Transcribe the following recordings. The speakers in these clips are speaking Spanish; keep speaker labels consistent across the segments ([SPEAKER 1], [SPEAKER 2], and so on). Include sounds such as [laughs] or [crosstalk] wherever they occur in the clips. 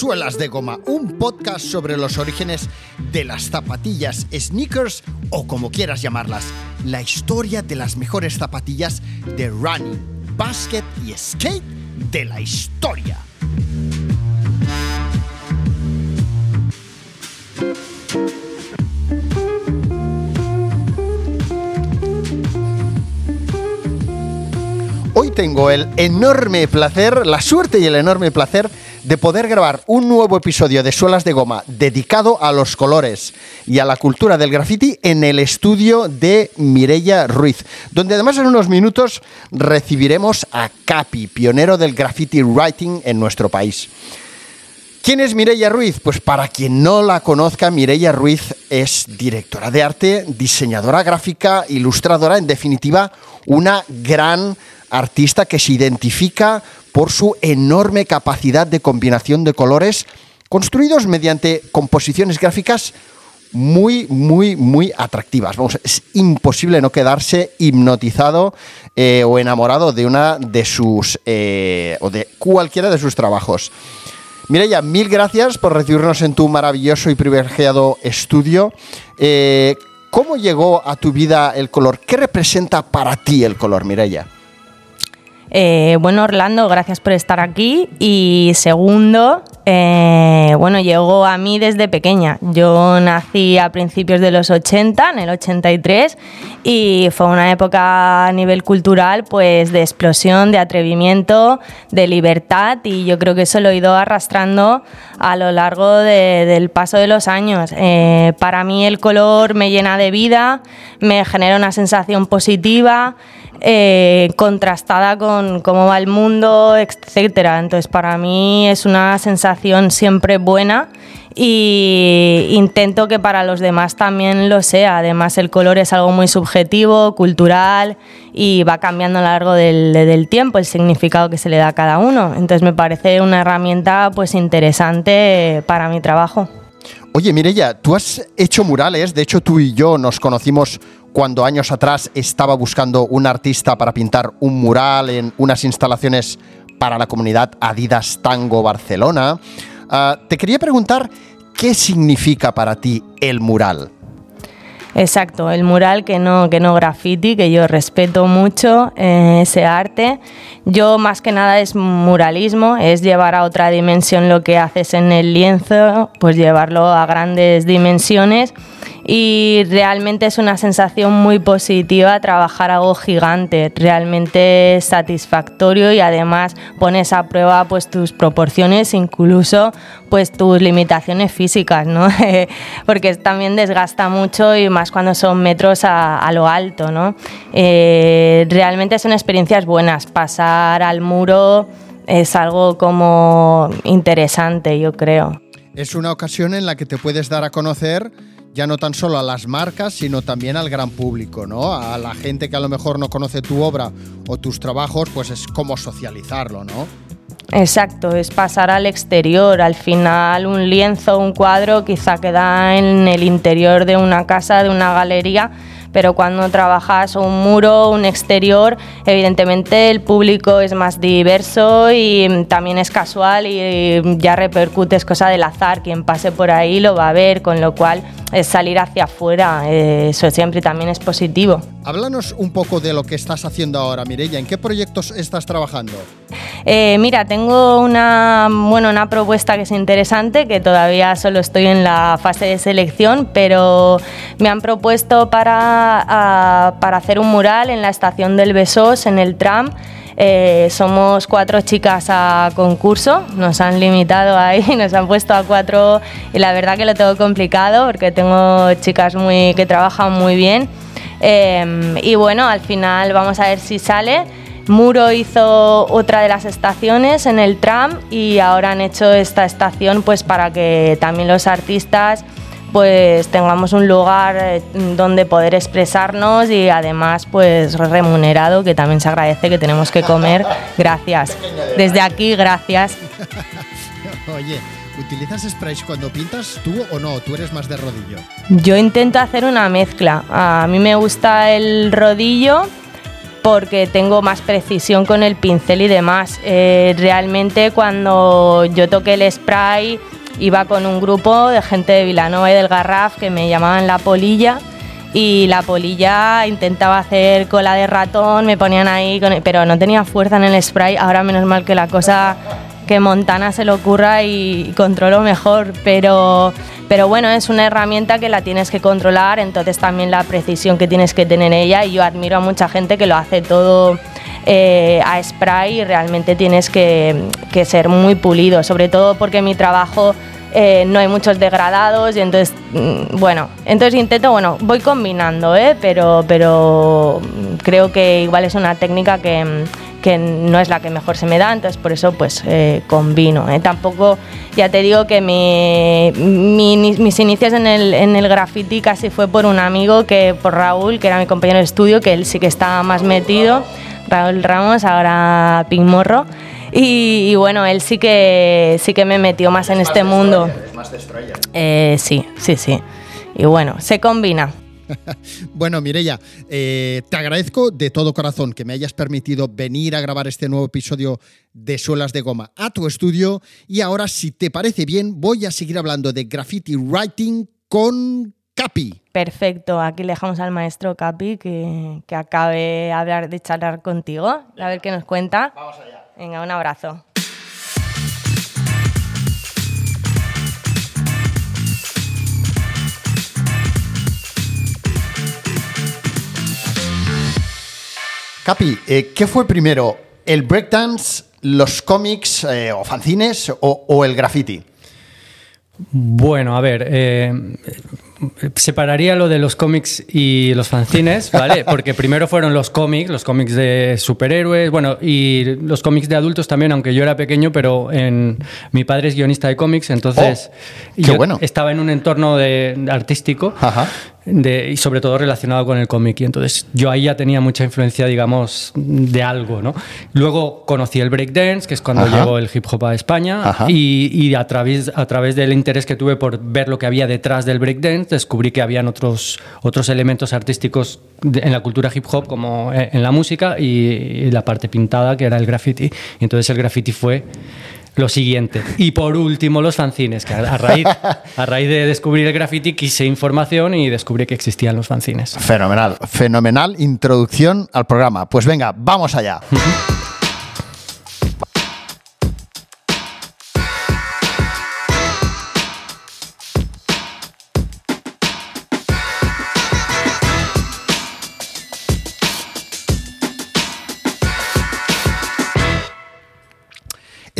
[SPEAKER 1] Suelas de Goma, un podcast sobre los orígenes de las zapatillas, sneakers o como quieras llamarlas. La historia de las mejores zapatillas de running, basket y skate de la historia. Hoy tengo el enorme placer, la suerte y el enorme placer de poder grabar un nuevo episodio de Suelas de Goma dedicado a los colores y a la cultura del graffiti en el estudio de Mirella Ruiz, donde además en unos minutos recibiremos a Capi, pionero del graffiti writing en nuestro país. ¿Quién es Mireia Ruiz? Pues para quien no la conozca, Mireia Ruiz es directora de arte, diseñadora gráfica, ilustradora, en definitiva, una gran artista que se identifica por su enorme capacidad de combinación de colores construidos mediante composiciones gráficas muy, muy, muy atractivas. Es imposible no quedarse hipnotizado eh, o enamorado de una de sus eh, o de cualquiera de sus trabajos. Mireya, mil gracias por recibirnos en tu maravilloso y privilegiado estudio. Eh, ¿Cómo llegó a tu vida el color? ¿Qué representa para ti el color, Mireya?
[SPEAKER 2] Eh, bueno, Orlando, gracias por estar aquí. Y segundo, eh, bueno, llegó a mí desde pequeña. Yo nací a principios de los 80, en el 83, y fue una época a nivel cultural, pues de explosión, de atrevimiento, de libertad, y yo creo que eso lo he ido arrastrando a lo largo del paso de los años. Eh, para mí el color me llena de vida, me genera una sensación positiva. Eh, contrastada con cómo va el mundo, etcétera. Entonces, para mí es una sensación siempre buena y intento que para los demás también lo sea. Además, el color es algo muy subjetivo, cultural y va cambiando a lo largo del, tiempo el significado que se le da a cada uno. Entonces, me parece una herramienta pues interesante para mi trabajo.
[SPEAKER 1] Oye, Mireya, tú has hecho murales, de hecho tú y yo nos conocimos cuando años atrás estaba buscando un artista para pintar un mural en unas instalaciones para la comunidad Adidas Tango Barcelona. Ah, te quería preguntar, ¿qué significa para ti el mural?
[SPEAKER 2] Exacto, el mural que no, que no graffiti, que yo respeto mucho eh, ese arte. Yo más que nada es muralismo, es llevar a otra dimensión lo que haces en el lienzo, pues llevarlo a grandes dimensiones y realmente es una sensación muy positiva trabajar algo gigante, realmente satisfactorio y además pones a prueba pues tus proporciones, incluso pues tus limitaciones físicas, ¿no? [laughs] Porque también desgasta mucho y más cuando son metros a, lo alto, ¿no? Eh, realmente son experiencias buenas, pasar al muro es algo como interesante, yo creo.
[SPEAKER 1] Es una ocasión en la que te puedes dar a conocer ya no tan solo a las marcas, sino también al gran público, ¿no? A la gente que a lo mejor no conoce tu obra o tus trabajos, pues es como socializarlo, ¿no?
[SPEAKER 2] Exacto, es pasar al exterior. Al final, un lienzo, un cuadro, quizá queda en el interior de una casa, de una galería, pero cuando trabajas un muro, un exterior, evidentemente el público es más diverso y también es casual y ya repercute, es cosa del azar, quien pase por ahí lo va a ver, con lo cual es salir hacia afuera, eh, eso siempre también es positivo.
[SPEAKER 1] Háblanos un poco de lo que estás haciendo ahora, Mireya, ¿en qué proyectos estás trabajando?
[SPEAKER 2] Eh, mira, tengo una, bueno, una propuesta que es interesante, que todavía solo estoy en la fase de selección, pero me han propuesto para, para hacer un mural en la estación del Besós, en el tram. Eh, somos cuatro chicas a concurso, nos han limitado ahí, [laughs] nos han puesto a cuatro y la verdad que lo tengo complicado porque tengo chicas muy, que trabajan muy bien. Eh, y bueno, al final vamos a ver si sale. Muro hizo otra de las estaciones en el tram y ahora han hecho esta estación pues para que también los artistas pues tengamos un lugar eh, donde poder expresarnos y además pues remunerado que también se agradece que tenemos que comer gracias desde aquí gracias [laughs]
[SPEAKER 1] oye ¿Utilizas sprays cuando pintas tú o no? ¿Tú eres más de rodillo?
[SPEAKER 2] Yo intento hacer una mezcla. A mí me gusta el rodillo, porque tengo más precisión con el pincel y demás. Eh, realmente cuando yo toqué el spray iba con un grupo de gente de Vilanova y del Garraf que me llamaban La Polilla y la polilla intentaba hacer cola de ratón, me ponían ahí, pero no tenía fuerza en el spray. Ahora menos mal que la cosa que Montana se le ocurra y, controlo mejor, pero, pero bueno, es una herramienta que la tienes que controlar, entonces también la precisión que tienes que tener ella y yo admiro a mucha gente que lo hace todo eh, a spray realmente tienes que, que ser muy pulido, sobre todo porque mi trabajo eh, no hay muchos degradados y entonces, mm, bueno, entonces intento, bueno, voy combinando, ¿eh? pero, pero creo que igual es una técnica que, que no es la que mejor se me da, entonces por eso pues eh, combino. ¿eh? Tampoco, ya te digo que mi, mis inicios en el, en el graffiti casi fue por un amigo, que por Raúl, que era mi compañero de estudio, que él sí que estaba más metido, Raúl Ramos, ahora Pink Morro. Y, bueno, él sí que sí que me metió más en este mundo. más eh, sí, sí, sí. Y bueno, se combina. [laughs]
[SPEAKER 1] bueno, Mirella, eh, te agradezco de todo corazón que me hayas permitido venir a grabar este nuevo episodio de Suelas de Goma a tu estudio. Y ahora, si te parece bien, voy a seguir hablando de graffiti writing con Capi.
[SPEAKER 2] Perfecto, aquí le dejamos al maestro Capi que, que acabe de hablar, de charlar contigo, a ver qué nos cuenta. Vamos allá. Venga, un abrazo.
[SPEAKER 1] Capi, eh, ¿qué fue primero? ¿El breakdance, los cómics eh, o fanzines o, el graffiti?
[SPEAKER 3] Bueno, a ver, eh, separaría lo de los cómics y los fanzines, ¿vale? [laughs] Porque primero fueron los cómics, los cómics de superhéroes, bueno, y los cómics de adultos también, aunque yo era pequeño, pero en, mi padre es guionista de cómics, entonces
[SPEAKER 1] oh, yo bueno.
[SPEAKER 3] estaba en un entorno de, artístico. Ajá y sobre todo relacionado con el cómic. Y entonces yo ahí ya tenía mucha influencia, digamos, de algo, ¿no? Luego conocí el breakdance, que es cuando llegó el hip hop a España, y, a, través, a través del interés que tuve por ver lo que había detrás del breakdance, descubrí que habían otros, otros elementos artísticos en la cultura hip hop, como eh, en la música, y, la parte pintada, que era el graffiti. Y entonces el graffiti fue lo siguiente. Y por último, los fanzines, que a raíz, a raíz de descubrir el graffiti quise información y descubrí que existían los fanzines.
[SPEAKER 1] Fenomenal, fenomenal introducción al programa. Pues venga, vamos allá. [laughs]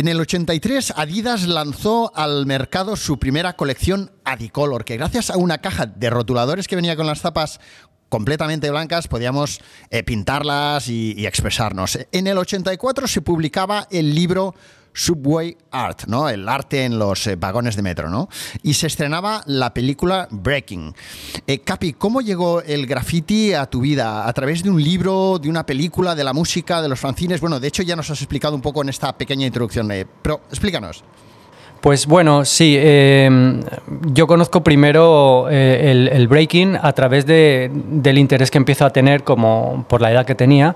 [SPEAKER 1] En el 83, Adidas lanzó al mercado su primera colección Adicolor, que gracias a una caja de rotuladores que venía con las zapas completamente blancas, podíamos eh, pintarlas y, expresarnos. En el 84 se publicaba el libro Subway Art, ¿no? El arte en los eh, vagones de metro, ¿no? Y se estrenaba la película Breaking. Eh, Capi, ¿cómo llegó el graffiti a tu vida? ¿A través de un libro, de una película, de la música, de los fanzines? Bueno, de hecho ya nos has explicado un poco en esta pequeña introducción, eh, pero explícanos.
[SPEAKER 3] Pues bueno, sí, em, yo conozco primero el, breaking a través del interés que empiezo a tener como por la edad que tenía.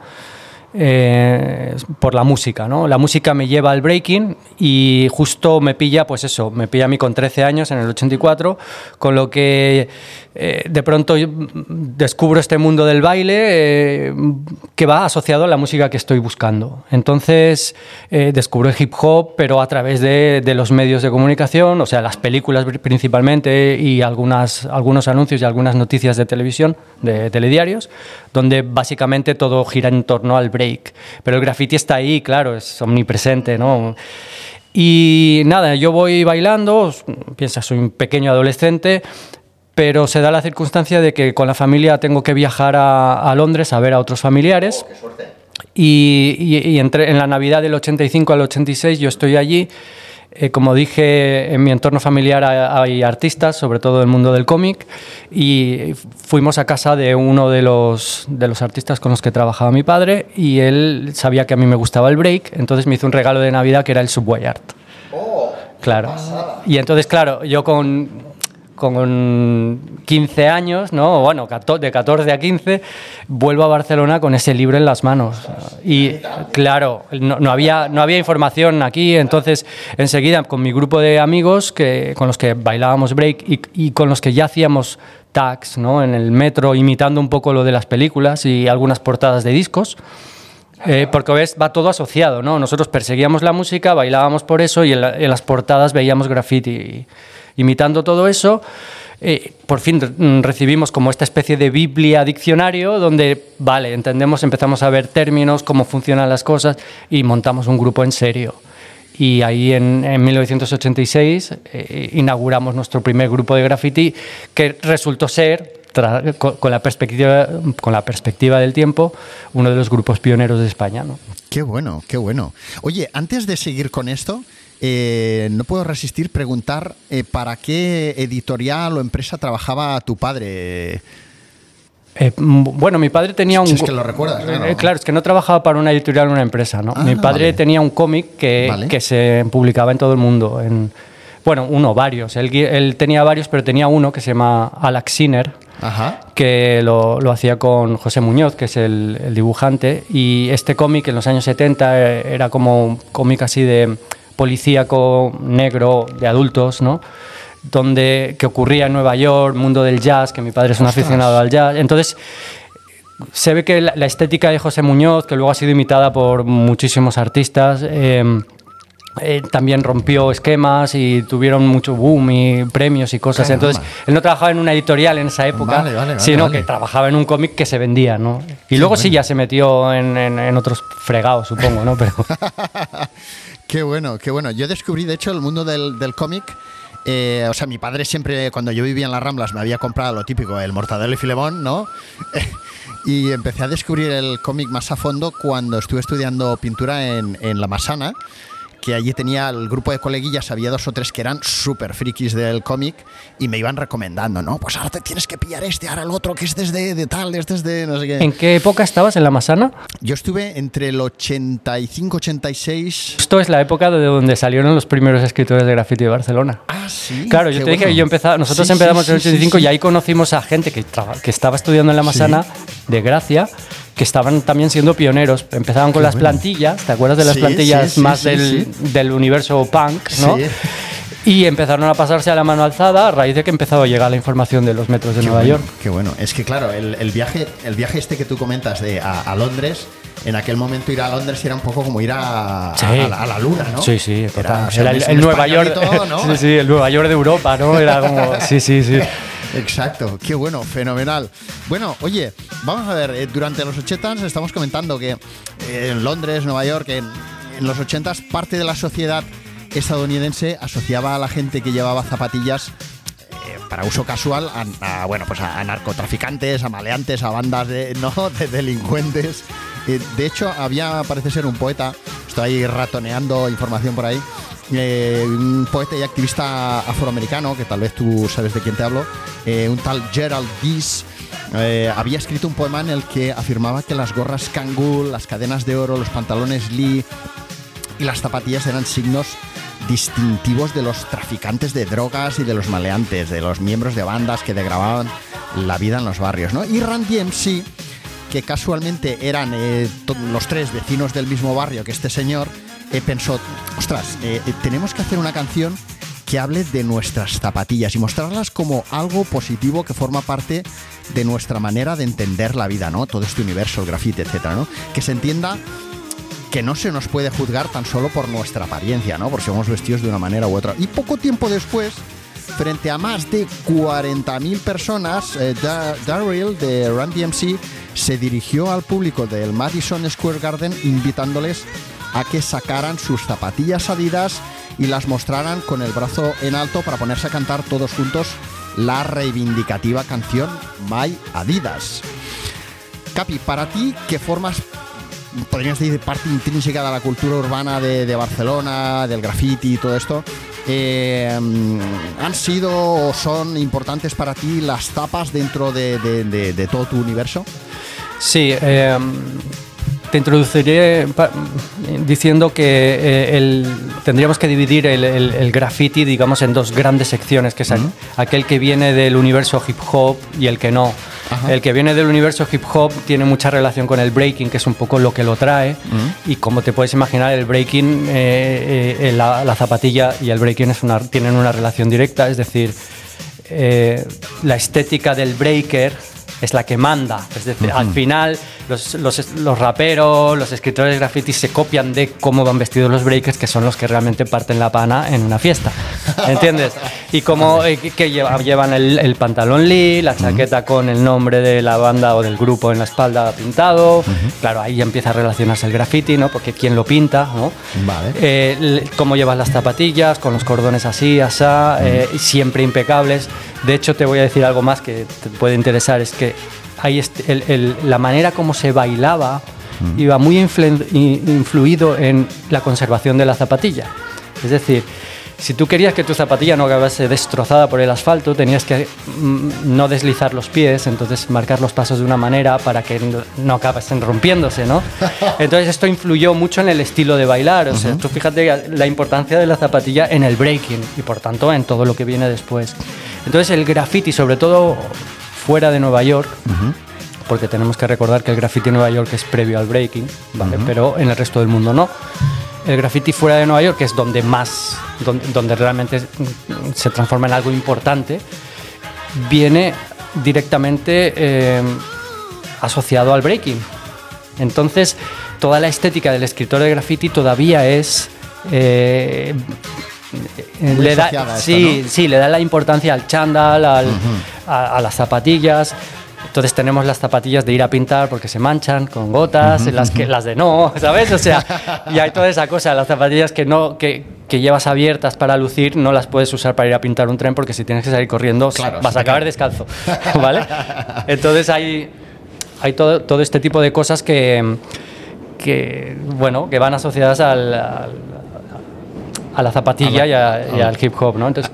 [SPEAKER 3] Eh, por la música, ¿no? La música me lleva al breaking y justo me pilla, pues eso, me pilla a mí con 13 años en el 84, con lo que eh, de pronto descubro este mundo del baile eh, que va asociado a la música que estoy buscando. Entonces descubro el hip hop, pero a través de, los medios de comunicación, o sea, las películas principalmente y algunos anuncios y algunas noticias de televisión, de telediarios, donde básicamente todo gira en torno al break pero el graffiti está ahí, claro, es omnipresente, ¿no? Y nada, yo voy bailando, piensa, soy un pequeño adolescente, pero se da la circunstancia de que con la familia tengo que viajar a, Londres a ver a otros familiares. Oh, y, y, entre, en la Navidad del 85 al 86 yo estoy allí eh, como dije, en mi entorno familiar hay artistas, sobre todo del mundo del cómic, y fuimos a casa de uno de los, de los artistas con los que trabajaba mi padre y él sabía que a mí me gustaba el break, entonces me hizo un regalo de Navidad que era el Subway Art.
[SPEAKER 1] Oh,
[SPEAKER 3] claro. Y entonces, claro, yo con con 15 años, ¿no? bueno, de 14 a 15, vuelvo a Barcelona con ese libro en las manos. Y claro, no, había, no había información aquí, entonces enseguida con mi grupo de amigos que, con los que bailábamos break y, con los que ya hacíamos tags ¿no? en el metro, imitando un poco lo de las películas y algunas portadas de discos. Eh, porque ves, va todo asociado, ¿no? Nosotros perseguíamos la música, bailábamos por eso y en, en las portadas veíamos graffiti imitando todo eso, eh, por fin mm, recibimos como esta especie de Biblia diccionario donde, vale, entendemos, empezamos a ver términos, cómo funcionan las cosas y montamos un grupo en serio. Y ahí en, 1986 eh, inauguramos nuestro primer grupo de graffiti que resultó ser, con, la perspectiva, del tiempo, uno de los grupos pioneros de España.
[SPEAKER 1] Qué bueno, qué bueno. Oye, antes de seguir con esto, eh, no puedo resistir preguntar eh, para qué editorial o empresa trabajaba tu padre.
[SPEAKER 3] Eh, bueno, mi padre tenía un...
[SPEAKER 1] es que lo recuerdas,
[SPEAKER 3] claro. es que no trabajaba para una editorial o una empresa, ¿no? mi ah, padre tenía un cómic que, que, se publicaba en todo el mundo. En, bueno, uno, varios. Él, tenía varios, pero tenía uno que se llama Alaxiner, que lo, lo, hacía con José Muñoz, que es el, el dibujante. Y este cómic en los años 70 era como un cómic así de policíaco negro de adultos, ¿no? Donde, que ocurría en Nueva York, mundo del jazz, que mi padre es un aficionado al jazz. Entonces, se ve que la, estética de José Muñoz, que luego ha sido imitada por muchísimos artistas, em, eh, también rompió esquemas y tuvieron mucho boom y premios y cosas. Entonces, él no trabajaba en una editorial en esa época, sino que trabajaba en un cómic que se vendía, ¿no? Y luego sí ya se metió en, en otros fregados, supongo, ¿no? Pero... [laughs]
[SPEAKER 1] Qué bueno, qué bueno. Yo descubrí, de hecho, el mundo del, cómic. Eh, o sea, mi padre siempre, cuando yo vivía en las Ramblas, me había comprado lo típico, el Mortadelo y Filemón, ¿no? [laughs] y empecé a descubrir el cómic más a fondo cuando estuve estudiando pintura en, en La Masana que allí tenía el grupo de coleguillas, había dos o tres que eran súper frikis del cómic y me iban recomendando, ¿no? Pues ahora te tienes que pillar este, ahora el otro, que es desde de tal, es de no sé qué.
[SPEAKER 3] ¿En qué época estabas en La Masana?
[SPEAKER 1] Yo estuve entre el 85-86.
[SPEAKER 3] Esto es la época de donde salieron los primeros escritores de graffiti de Barcelona.
[SPEAKER 1] Ah, sí.
[SPEAKER 3] Claro, yo te dije que yo empezaba, nosotros empezamos en el 85 y ahí conocimos a gente que, que estaba estudiando en La Masana, de Gracia, que estaban también siendo pioneros. Empezaban con las plantillas, ¿te acuerdas de las plantillas más del, del, universo punk? ¿no? Y empezaron a pasarse a la mano alzada a raíz de que empezó a llegar la información de los metros de Nueva York.
[SPEAKER 1] Qué bueno. Es que claro, el, viaje, el viaje este que tú comentas de a, Londres, en aquel momento ir a Londres era un poco como ir a, a, la, luna, ¿no?
[SPEAKER 3] Sí, sí, Era, el, Nueva York, [laughs] sí, sí, el Nueva York de Europa, ¿no? Era como, sí, sí, sí. [laughs]
[SPEAKER 1] Exacto, qué bueno, fenomenal. Bueno, oye, vamos a ver, eh, durante los 80 estamos comentando que eh, en Londres, Nueva York, en, los 80 parte de la sociedad estadounidense asociaba a la gente que llevaba zapatillas eh, para uso casual a, bueno pues a, narcotraficantes, a maleantes, a bandas de, [laughs] ¿no? de delincuentes. de hecho, había, parece ser un poeta, estoy ratoneando información por ahí, eh, un poeta y activista afroamericano, que tal vez tú sabes de quién te hablo, eh, un tal Gerald Dees, eh, había escrito un poema en el que afirmaba que las gorras Kangol, las cadenas de oro, los pantalones Lee y las zapatillas eran signos distintivos de los traficantes de drogas y de los maleantes, de los miembros de bandas que degradaban la vida en los barrios. ¿no? Y Randy MC, que casualmente eran los tres vecinos del mismo barrio que este señor, eh, pensó, ostras, eh, eh, tenemos que hacer una canción que hable de nuestras zapatillas y mostrarlas como algo positivo que forma parte de nuestra manera de entender la vida, ¿no? Todo este universo, el grafite, etcétera, ¿no? Que se entienda que no se nos puede juzgar tan solo por nuestra apariencia, ¿no? Por si somos vestidos de una manera u otra. Y poco tiempo después, frente a más de 40.000 personas, Daryl de Run DMC se dirigió al público del Madison Square Garden invitándoles que sacaran sus zapatillas Adidas y las mostraran con el brazo en alto para ponerse a cantar todos juntos la reivindicativa canción My Adidas. Capi, para ti que formas, podrías decir, parte intrínseca de la cultura urbana de, Barcelona, del graffiti y todo esto, eh, ¿han sido o son importantes para ti las tapas dentro de, todo tu universo?
[SPEAKER 3] Sí, eh, te introduciré diciendo que eh, el, tendríamos que dividir el, el- el graffiti, digamos, en dos grandes secciones, que es aqu- aquel que viene del universo hip hop y el que no. El que viene del universo hip hop tiene mucha relación con el breaking, que es un poco lo que lo trae. Y como te puedes imaginar, el breaking, eh, eh, la, la zapatilla y el breaking es una, tienen una relación directa, es decir, la estética del breaker es la que manda. Es decir, al final los, los- los raperos, los escritores de graffiti se copian de cómo van vestidos los breakers, que son los que realmente parten la pana en una fiesta. [laughs] ¿Entiendes? Y como eh, que- lleva- llevan el, el pantalón Lee, la chaqueta con el nombre de la banda o del grupo en la espalda pintado. Claro, ahí ya empieza a relacionarse el graffiti, ¿no? Porque quién lo pinta, ¿no?
[SPEAKER 1] Vale.
[SPEAKER 3] Eh, cómo llevas las zapatillas, con los cordones así, asá, eh, siempre impecables. De hecho, te voy a decir algo más que te puede interesar, es que hay este- el- el- la manera como se bailaba iba muy influido en la conservación de la zapatilla. Es decir, si tú querías que tu zapatilla no acabase destrozada por el asfalto, tenías que mm, no deslizar los pies, entonces marcar los pasos de una manera para que no, acabasen rompiéndose, ¿no? [laughs] Entonces esto influyó mucho en el estilo de bailar, o sea, tú fíjate la importancia de la zapatilla en el breaking y por tanto en todo lo que viene después. Entonces el graffiti, sobre todo fuera de Nueva York, porque tenemos que recordar que el graffiti en Nueva York es previo al breaking, ¿vale? pero en el resto del mundo no. El graffiti fuera de Nueva York, que es donde más, donde, donde realmente se transforma en algo importante, viene directamente eh, asociado al breaking. Entonces, toda la estética del escritor de graffiti todavía es... eh, le da,
[SPEAKER 1] asociada a esto,
[SPEAKER 3] sí,
[SPEAKER 1] ¿no?
[SPEAKER 3] sí, le da la importancia al chándal, al- a, a las zapatillas. Entonces tenemos las zapatillas de ir a pintar porque se manchan con gotas, las, que, las de no, [laughs] ¿sabes? O sea, y hay toda esa cosa, las zapatillas que, no, que, que llevas abiertas para lucir no las puedes usar para ir a pintar un tren porque si tienes que salir corriendo
[SPEAKER 1] Claro,
[SPEAKER 3] vas a acabar
[SPEAKER 1] cae.
[SPEAKER 3] descalzo, [laughs] ¿vale? Entonces hay, hay todo, todo este tipo de cosas que, que, bueno, que van asociadas al, al- a la zapatilla y, a- y al hip hop, ¿no? Entonces,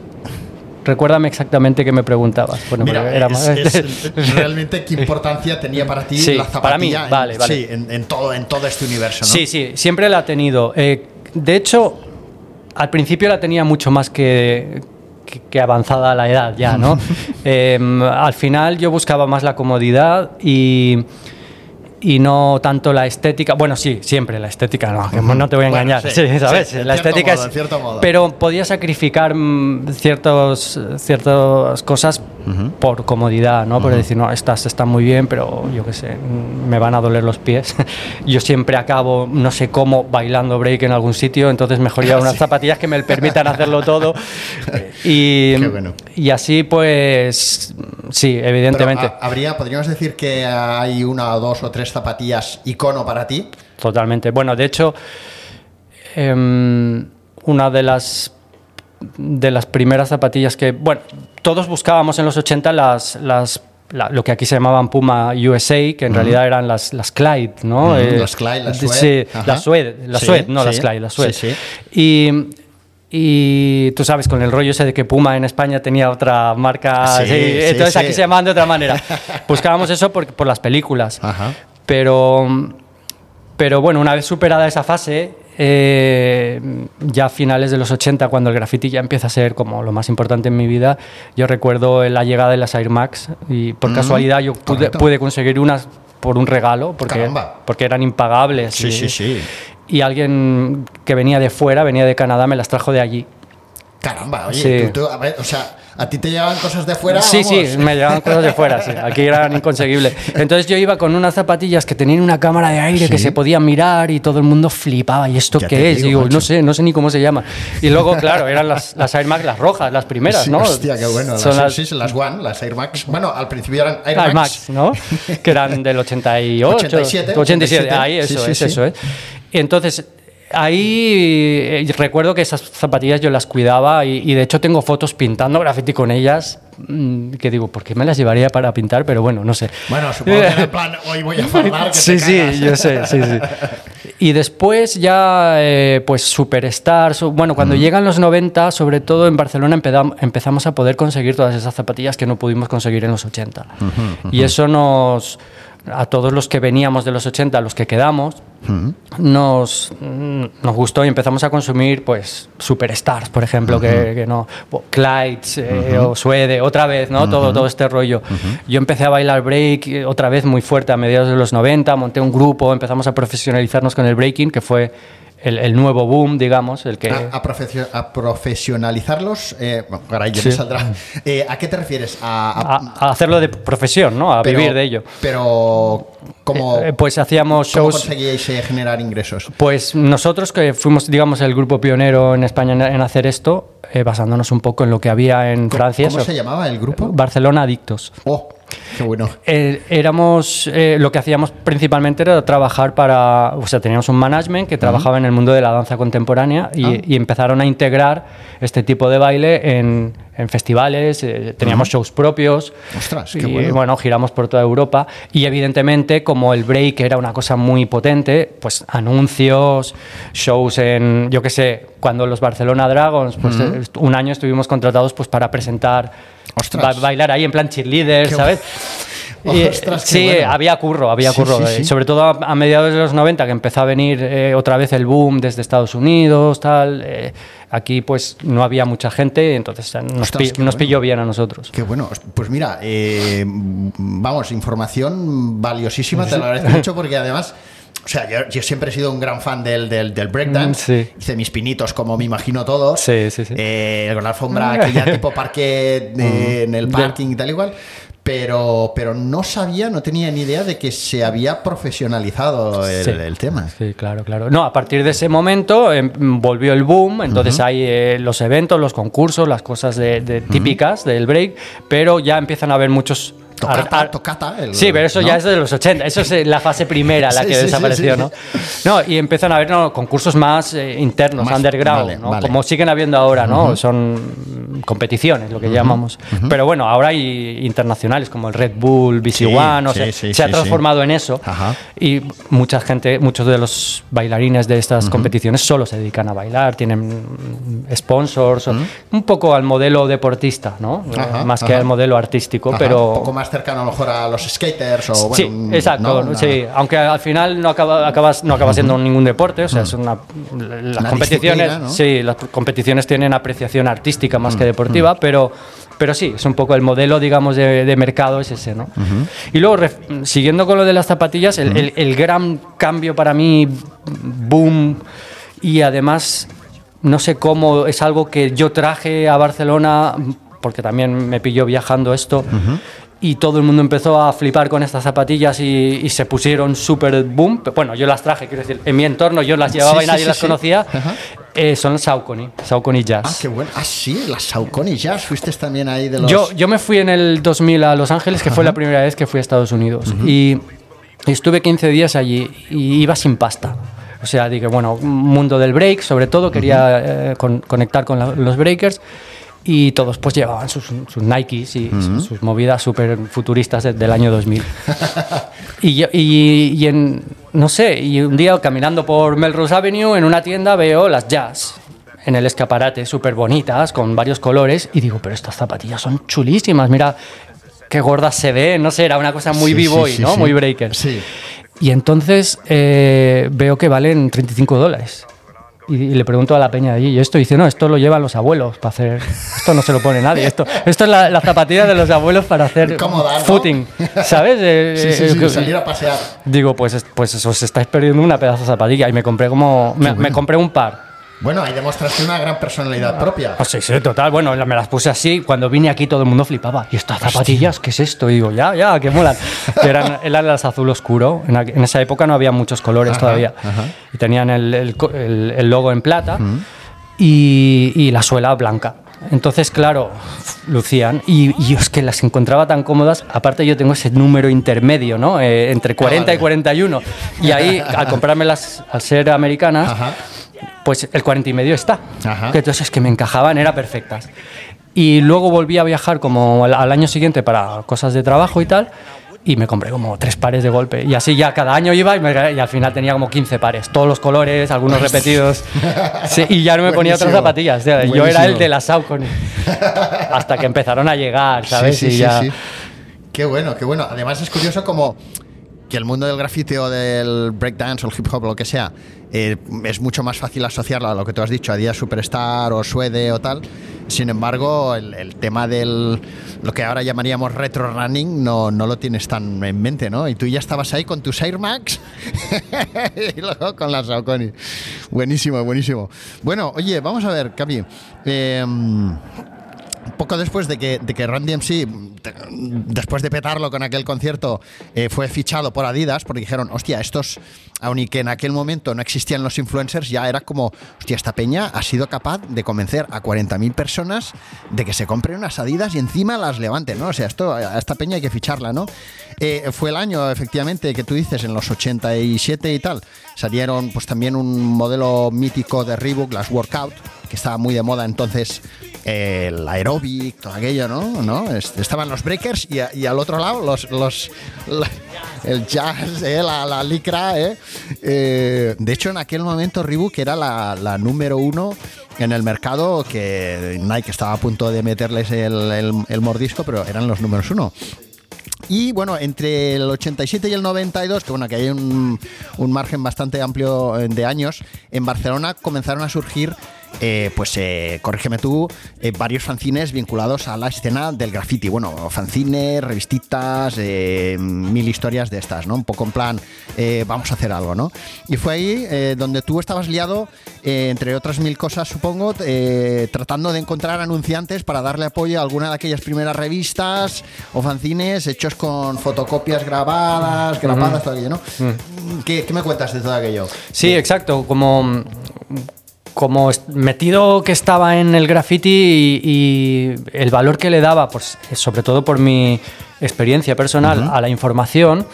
[SPEAKER 3] recuérdame exactamente qué me preguntabas. Bueno,
[SPEAKER 1] Mira,
[SPEAKER 3] era
[SPEAKER 1] es-
[SPEAKER 3] más-
[SPEAKER 1] es- [laughs] realmente qué importancia tenía para ti
[SPEAKER 3] Sí,
[SPEAKER 1] la
[SPEAKER 3] para mí,
[SPEAKER 1] zapatilla en-
[SPEAKER 3] vale, vale.
[SPEAKER 1] sí, en, en todo, en todo este universo, ¿no?
[SPEAKER 3] Sí, sí, siempre la ha tenido. Eh, de hecho, al principio la tenía mucho más que, que, que avanzada la edad ya, ¿no? [laughs] Eh, al final yo buscaba más la comodidad y, y no tanto la estética. Bueno, sí, siempre la estética, no, que no te voy a
[SPEAKER 1] Bueno,
[SPEAKER 3] engañar.
[SPEAKER 1] sí, [laughs]
[SPEAKER 3] sí, ¿sabes?
[SPEAKER 1] sí,
[SPEAKER 3] la estética
[SPEAKER 1] modo,
[SPEAKER 3] es.
[SPEAKER 1] en cierto modo.
[SPEAKER 3] Pero podía sacrificar mm, ciertos, ciertas cosas por comodidad, ¿no? Por decir, no, estas están muy bien, pero yo qué sé, me van a doler los pies. [laughs] yo siempre acabo, no sé cómo, bailando break en algún sitio, entonces mejor llevar [laughs] unas zapatillas que me permitan hacerlo todo. [laughs] Y,
[SPEAKER 1] Qué bueno.
[SPEAKER 3] y así, pues, sí, evidentemente.
[SPEAKER 1] ¿ha- habría, podríamos decir que hay una o dos o tres zapatillas icono para ti.
[SPEAKER 3] Totalmente. Bueno, de hecho, em, una de las de las primeras zapatillas que, bueno, todos buscábamos en los 80 las, las la- lo que aquí se llamaban Puma USA, que en realidad eran las, las Clyde, ¿no?
[SPEAKER 1] Ujú, las Clyde, las Suede.
[SPEAKER 3] Sí, las Suede, las
[SPEAKER 1] Sí,
[SPEAKER 3] Suede, no las
[SPEAKER 1] sí,
[SPEAKER 3] Clyde, las Suede.
[SPEAKER 1] sí, sí.
[SPEAKER 3] Y, y tú sabes, con el rollo ese de que Puma en España tenía otra marca, entonces aquí se llamaban de otra manera. [laughs] Buscábamos eso por, por las películas.
[SPEAKER 1] Ajá.
[SPEAKER 3] Pero, pero bueno, una vez superada esa fase, eh, ya a finales de los 80, cuando el graffiti ya empieza a ser como lo más importante en mi vida, yo recuerdo la llegada de las Air Max y por
[SPEAKER 1] Mm,
[SPEAKER 3] casualidad yo pude, pude conseguir unas por un regalo porque,
[SPEAKER 1] Caramba.
[SPEAKER 3] porque eran impagables.
[SPEAKER 1] Sí,
[SPEAKER 3] y,
[SPEAKER 1] sí, sí.
[SPEAKER 3] y alguien que venía de fuera, venía de Canadá, me las trajo de allí.
[SPEAKER 1] Caramba, oye,
[SPEAKER 3] Sí.
[SPEAKER 1] tú- tú- a ver, o sea, a ti te llegaban cosas de fuera.
[SPEAKER 3] Sí,
[SPEAKER 1] vamos.
[SPEAKER 3] sí, me llegaban cosas de fuera, sí. Aquí eran [laughs] inconseguibles. Entonces yo iba con unas zapatillas que tenían una cámara de aire que
[SPEAKER 1] Sí.
[SPEAKER 3] se podía mirar y todo el mundo flipaba. ¿Y esto
[SPEAKER 1] Ya
[SPEAKER 3] qué es?
[SPEAKER 1] digo,
[SPEAKER 3] Digo, no sé, no sé ni cómo se llama. Y luego, claro, eran las, las Air Max, las rojas, las primeras,
[SPEAKER 1] Sí,
[SPEAKER 3] ¿no?
[SPEAKER 1] Hostia, qué bueno.
[SPEAKER 3] Son
[SPEAKER 1] las, sí, las One, las Air Max. Bueno, al principio eran Air,
[SPEAKER 3] Air
[SPEAKER 1] Max.
[SPEAKER 3] Max, ¿no? Que eran del 88.
[SPEAKER 1] 87,
[SPEAKER 3] 87, ahí,
[SPEAKER 1] sí,
[SPEAKER 3] eso es, eso es. Y entonces, ahí eh, recuerdo que esas zapatillas yo las cuidaba y, y de hecho tengo fotos pintando graffiti con ellas mm, que digo, ¿por qué me las llevaría para pintar? Pero bueno, no sé.
[SPEAKER 1] Bueno, supongo que era en [laughs] plan, hoy voy a farlar. Que
[SPEAKER 3] Sí,
[SPEAKER 1] te
[SPEAKER 3] sí,
[SPEAKER 1] cagas.
[SPEAKER 3] yo sé, sí, sí. Y después ya, eh, pues Superstar, su- bueno, cuando llegan los 90, sobre todo en Barcelona empezam- empezamos a poder conseguir todas esas zapatillas que no pudimos conseguir en los 80. Y eso nos, a todos los que veníamos de los 80, los que quedamos, nos, mm, nos gustó y empezamos a consumir pues superstars, por ejemplo, que, que no, bo- Clydes eh, o Suede, otra vez, ¿no? todo, todo este rollo. Yo empecé a bailar break eh, otra vez muy fuerte a mediados de los 90, monté un grupo, empezamos a profesionalizarnos con el breaking, que fue el, el nuevo boom, digamos, el que...
[SPEAKER 1] A, a profesio- a profesionalizarlos, eh, bueno, caray, ya
[SPEAKER 3] Sí.
[SPEAKER 1] me saldrá. Eh, ¿A qué te refieres? A,
[SPEAKER 3] hacerlo de profesión, ¿no? A
[SPEAKER 1] pero-
[SPEAKER 3] vivir de ello.
[SPEAKER 1] Pero, ¿cómo,
[SPEAKER 3] Eh, pues hacíamos
[SPEAKER 1] cómo
[SPEAKER 3] shows...
[SPEAKER 1] conseguíais eh, generar ingresos?
[SPEAKER 3] Pues nosotros que fuimos, digamos, el grupo pionero en España en, en hacer esto, eh, basándonos un poco en lo que había en Francia.
[SPEAKER 1] ¿Cómo
[SPEAKER 3] eso.
[SPEAKER 1] se llamaba el grupo?
[SPEAKER 3] Barcelona Adictos.
[SPEAKER 1] Oh, qué bueno.
[SPEAKER 3] Eh, éramos, eh, lo que hacíamos principalmente era trabajar para, o sea, teníamos un management que trabajaba en el mundo de la danza contemporánea y,
[SPEAKER 1] Ah.
[SPEAKER 3] y empezaron a integrar este tipo de baile en, en festivales, eh, teníamos shows propios.
[SPEAKER 1] Ostras, qué
[SPEAKER 3] y,
[SPEAKER 1] bueno.
[SPEAKER 3] bueno, giramos por toda Europa y evidentemente como el break era una cosa muy potente, pues anuncios, shows en, yo qué sé, cuando los Barcelona Dragons, pues eh, un año estuvimos contratados pues para presentar, ba- bailar ahí en plan cheerleader,
[SPEAKER 1] Qué
[SPEAKER 3] ¿sabes?
[SPEAKER 1] bu-
[SPEAKER 3] Y,
[SPEAKER 1] Ostras, qué
[SPEAKER 3] sí,
[SPEAKER 1] bueno.
[SPEAKER 3] había curro, había curro.
[SPEAKER 1] sí,
[SPEAKER 3] eh,
[SPEAKER 1] sí.
[SPEAKER 3] Sobre todo a, a mediados de los 90 que empezó a venir eh, otra vez el boom desde Estados Unidos, tal. eh, aquí pues no había mucha gente, entonces eh, nos,
[SPEAKER 1] Ostras,
[SPEAKER 3] pi- nos
[SPEAKER 1] bueno.
[SPEAKER 3] pilló bien a nosotros.
[SPEAKER 1] Qué bueno. Pues mira, eh, vamos, información valiosísima, te lo agradezco mucho porque además... O sea, yo, yo siempre he sido un gran fan del, del, del breakdance.
[SPEAKER 3] Mm, sí.
[SPEAKER 1] Hice mis pinitos, como me imagino todos.
[SPEAKER 3] Sí, sí, sí.
[SPEAKER 1] Eh, con la alfombra aquella [laughs] tipo parque de- en el
[SPEAKER 3] De-
[SPEAKER 1] parking y tal igual. Pero, pero no sabía, no tenía ni idea de que se había profesionalizado el,
[SPEAKER 3] Sí.
[SPEAKER 1] el tema.
[SPEAKER 3] Sí, claro, claro. No, a partir de ese momento em, volvió el boom, entonces hay eh, los eventos, los concursos, las cosas de, de- típicas del break, pero ya empiezan a haber muchos...
[SPEAKER 1] Tocata,
[SPEAKER 3] ar-
[SPEAKER 1] tocata. el-
[SPEAKER 3] Sí, pero eso
[SPEAKER 1] ¿no?
[SPEAKER 3] ya es de los 80, eso es eh, la fase primera, la [laughs] que
[SPEAKER 1] sí,
[SPEAKER 3] desapareció,
[SPEAKER 1] sí.
[SPEAKER 3] ¿no? No, y empiezan a haber ¿no? concursos más eh, internos,
[SPEAKER 1] Más-
[SPEAKER 3] underground,
[SPEAKER 1] vale,
[SPEAKER 3] ¿no?
[SPEAKER 1] vale.
[SPEAKER 3] Como siguen habiendo ahora, ¿no? Son competiciones, lo que llamamos. Pero bueno, ahora hay internacionales como el Red Bull, BC One, o sea, se ha transformado en eso.
[SPEAKER 1] Ajá.
[SPEAKER 3] Y mucha gente, muchos de los bailarines de estas competiciones solo se dedican a bailar, tienen sponsors, o- un poco al modelo deportista, ¿no?
[SPEAKER 1] Ajá,
[SPEAKER 3] Eh, Más que al modelo artístico, pero...
[SPEAKER 1] Un poco más cercano a lo mejor a los skaters o bueno,
[SPEAKER 3] sí,
[SPEAKER 1] un-
[SPEAKER 3] exacto, sí, aunque al final no acaba, acabas, no acaba siendo ningún deporte, o sea, es una, las
[SPEAKER 1] Una
[SPEAKER 3] competiciones, sí, las competiciones tienen apreciación artística más que deportiva, pero, pero sí, es un poco el modelo, digamos, de, de mercado es ese, ¿no? Y luego, ref- siguiendo con lo de las zapatillas, el, el- el gran cambio para mí, boom, y además, no sé cómo, es algo que yo traje a Barcelona, porque también me pilló viajando esto, y todo el mundo empezó a flipar con estas zapatillas y, y se pusieron súper boom. Bueno, yo las traje, quiero decir, en mi entorno yo las llevaba
[SPEAKER 1] Sí,
[SPEAKER 3] y nadie
[SPEAKER 1] sí,
[SPEAKER 3] las
[SPEAKER 1] sí.
[SPEAKER 3] conocía.
[SPEAKER 1] Ajá.
[SPEAKER 3] Eh, son Saucony, Saucony Jazz.
[SPEAKER 1] Ah, qué bueno. Ah, sí, las Saucony Jazz. Fuiste también ahí de los.
[SPEAKER 3] Yo, yo me fui en el 2000 a Los Ángeles, que fue la primera vez que fui a Estados Unidos. y, y estuve 15 días allí y iba sin pasta. O sea, dije, bueno, mundo del break, sobre todo, quería eh, con- conectar con la- los breakers. Y todos pues llevaban sus, sus Nikes y sus, sus movidas súper futuristas de- del año 2000. [laughs] y, yo- y, y en, no sé, y un día caminando por Melrose Avenue en una tienda veo las Jazz en el escaparate, súper bonitas, con varios colores, y digo, pero estas zapatillas son chulísimas, mira qué gordas se ven, no sé, era una cosa muy
[SPEAKER 1] Sí,
[SPEAKER 3] b-boy,
[SPEAKER 1] sí,
[SPEAKER 3] ¿no?
[SPEAKER 1] sí.
[SPEAKER 3] Muy breaker. Y entonces eh, veo que valen 35 dólares. Y, y le pregunto a la peña de allí, y esto dice, no, esto lo llevan los abuelos para hacer, esto no se lo pone nadie, esto, esto es la, la zapatilla de los abuelos para hacer footing, ¿sabes? [laughs] Eh,
[SPEAKER 1] Sí, sí,
[SPEAKER 3] eh,
[SPEAKER 1] sí,
[SPEAKER 3] que-
[SPEAKER 1] salir a pasear.
[SPEAKER 3] Digo, pues, es- pues os estáis perdiendo una pedazo de zapatilla. Y me compré como, me, me compré un par.
[SPEAKER 1] Bueno, ahí demostraste una gran personalidad propia.
[SPEAKER 3] Pues sí, sí, total. Bueno, me las puse así. Cuando vine aquí todo el mundo flipaba. ¿Y estas zapatillas? ¿Qué es esto? Y digo, ya, ya, que molan. Que eran, [laughs] eran las azul oscuro. En, esa época no había muchos colores
[SPEAKER 1] Ajá,
[SPEAKER 3] todavía.
[SPEAKER 1] ajá.
[SPEAKER 3] Y tenían el, el co- el- el logo en plata y, y la suela blanca. Entonces, claro, lucían. Y, es que las encontraba tan cómodas. Aparte, yo tengo ese número intermedio, ¿no? Eh, entre 40
[SPEAKER 1] vale.
[SPEAKER 3] y 41. Y ahí, [laughs] al comprármelas, al ser americanas,
[SPEAKER 1] Ajá.
[SPEAKER 3] Pues el 40 y medio está.
[SPEAKER 1] Ajá.
[SPEAKER 3] Que entonces que me encajaban, eran perfectas. Y luego volví a viajar como al, al año siguiente para cosas de trabajo y tal. Y me compré como tres pares de golpe. Y así ya cada año iba y, me- y al final tenía como 15 pares. Todos los colores, algunos repetidos. Sí, y ya no me ponía otras zapatillas. Yo era el de la Saucony. [laughs] Hasta que empezaron a llegar, ¿sabes?
[SPEAKER 1] Sí, sí,
[SPEAKER 3] y
[SPEAKER 1] sí,
[SPEAKER 3] ya...
[SPEAKER 1] Qué bueno, qué bueno. Además es curioso como que el mundo del graffiti o del breakdance o el hip hop o lo que sea eh, es mucho más fácil asociarlo a lo que tú has dicho, a Día Superstar o Suede o tal. Sin embargo, el, tema del lo que ahora llamaríamos retro running no, no lo tienes tan en mente, ¿no? Y tú ya estabas ahí con tus Air Max [laughs] y luego con las Saucony. Buenísimo, buenísimo. Bueno, oye, vamos a ver, Capi. Eh, poco después de que, de que después de petarlo con aquel concierto, eh, fue fichado por Adidas, porque dijeron, hostia, estos, aun y que en aquel momento no existían los influencers, ya era como, hostia, esta peña ha sido capaz de convencer a 40.000 personas de que se compren unas Adidas y encima las levanten, ¿no? O sea, esto, a esta peña hay que ficharla, ¿no? Eh, fue el año, efectivamente, que tú dices, en los 87 y tal, salieron pues también un modelo mítico de Reebok, las Workout, que estaba muy de moda entonces el aeróbic, todo aquello, ¿no? ¿no? Estaban los breakers y, al otro lado los, los el jazz, ¿eh? la, la, licra. ¿eh? Eh, de hecho, en aquel momento Reebok era la, número uno en el mercado, que Nike estaba a punto de meterles el, el, el mordisco, pero eran los números uno. Y bueno, entre el 87 y el 92, que bueno, que hay un, un margen bastante amplio de años, en Barcelona comenzaron a surgir eh, pues eh, corrígeme tú, eh, varios fanzines vinculados a la escena del graffiti. Bueno, fanzines, revistitas, mil historias de estas, ¿no? Un poco en plan, vamos a hacer algo, ¿no? Y fue ahí donde tú estabas liado, entre otras mil cosas, supongo, tratando de encontrar anunciantes para darle apoyo a alguna de aquellas primeras revistas o fanzines hechos con fotocopias grabadas, grabadas, uh -huh. todo aquello, ¿no? Uh -huh. ¿Qué, ¿Qué me cuentas de todo aquello?
[SPEAKER 3] Sí, exacto, como como metido que estaba en el graffiti y, y, el valor que le daba, pues, sobre todo por mi experiencia personal, uh -huh. a la información,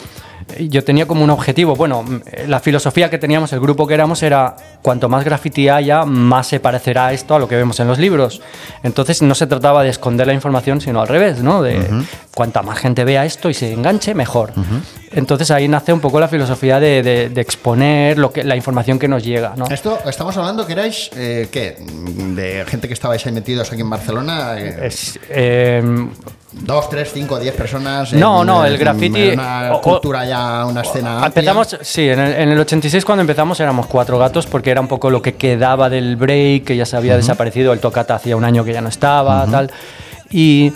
[SPEAKER 3] yo tenía como un objetivo. Bueno, la filosofía que teníamos, el grupo que éramos, era cuanto más graffiti haya, más se parecerá esto a lo que vemos en los libros. Entonces no se trataba de esconder la información, sino al revés, ¿no? De uh -huh. cuanta más gente vea esto y se enganche, mejor. Uh -huh. Entonces ahí nace un poco la filosofía de, de, de, exponer lo que, la información que nos llega. ¿no?
[SPEAKER 1] Esto estamos hablando que erais, eh, ¿qué? De gente que estabais ahí metidos aquí en Barcelona.
[SPEAKER 3] Eh, es, eh,
[SPEAKER 1] Dos, tres, cinco, diez personas.
[SPEAKER 3] No, en, no, el graffiti.
[SPEAKER 1] Una cultura ya, una escena.
[SPEAKER 3] Empezamos, amplia. sí, en el, en el, 86 cuando empezamos éramos cuatro gatos porque era un poco lo que quedaba del break, que ya se había uh -huh. desaparecido, el tocata hacía un año que ya no estaba, uh -huh. tal. Y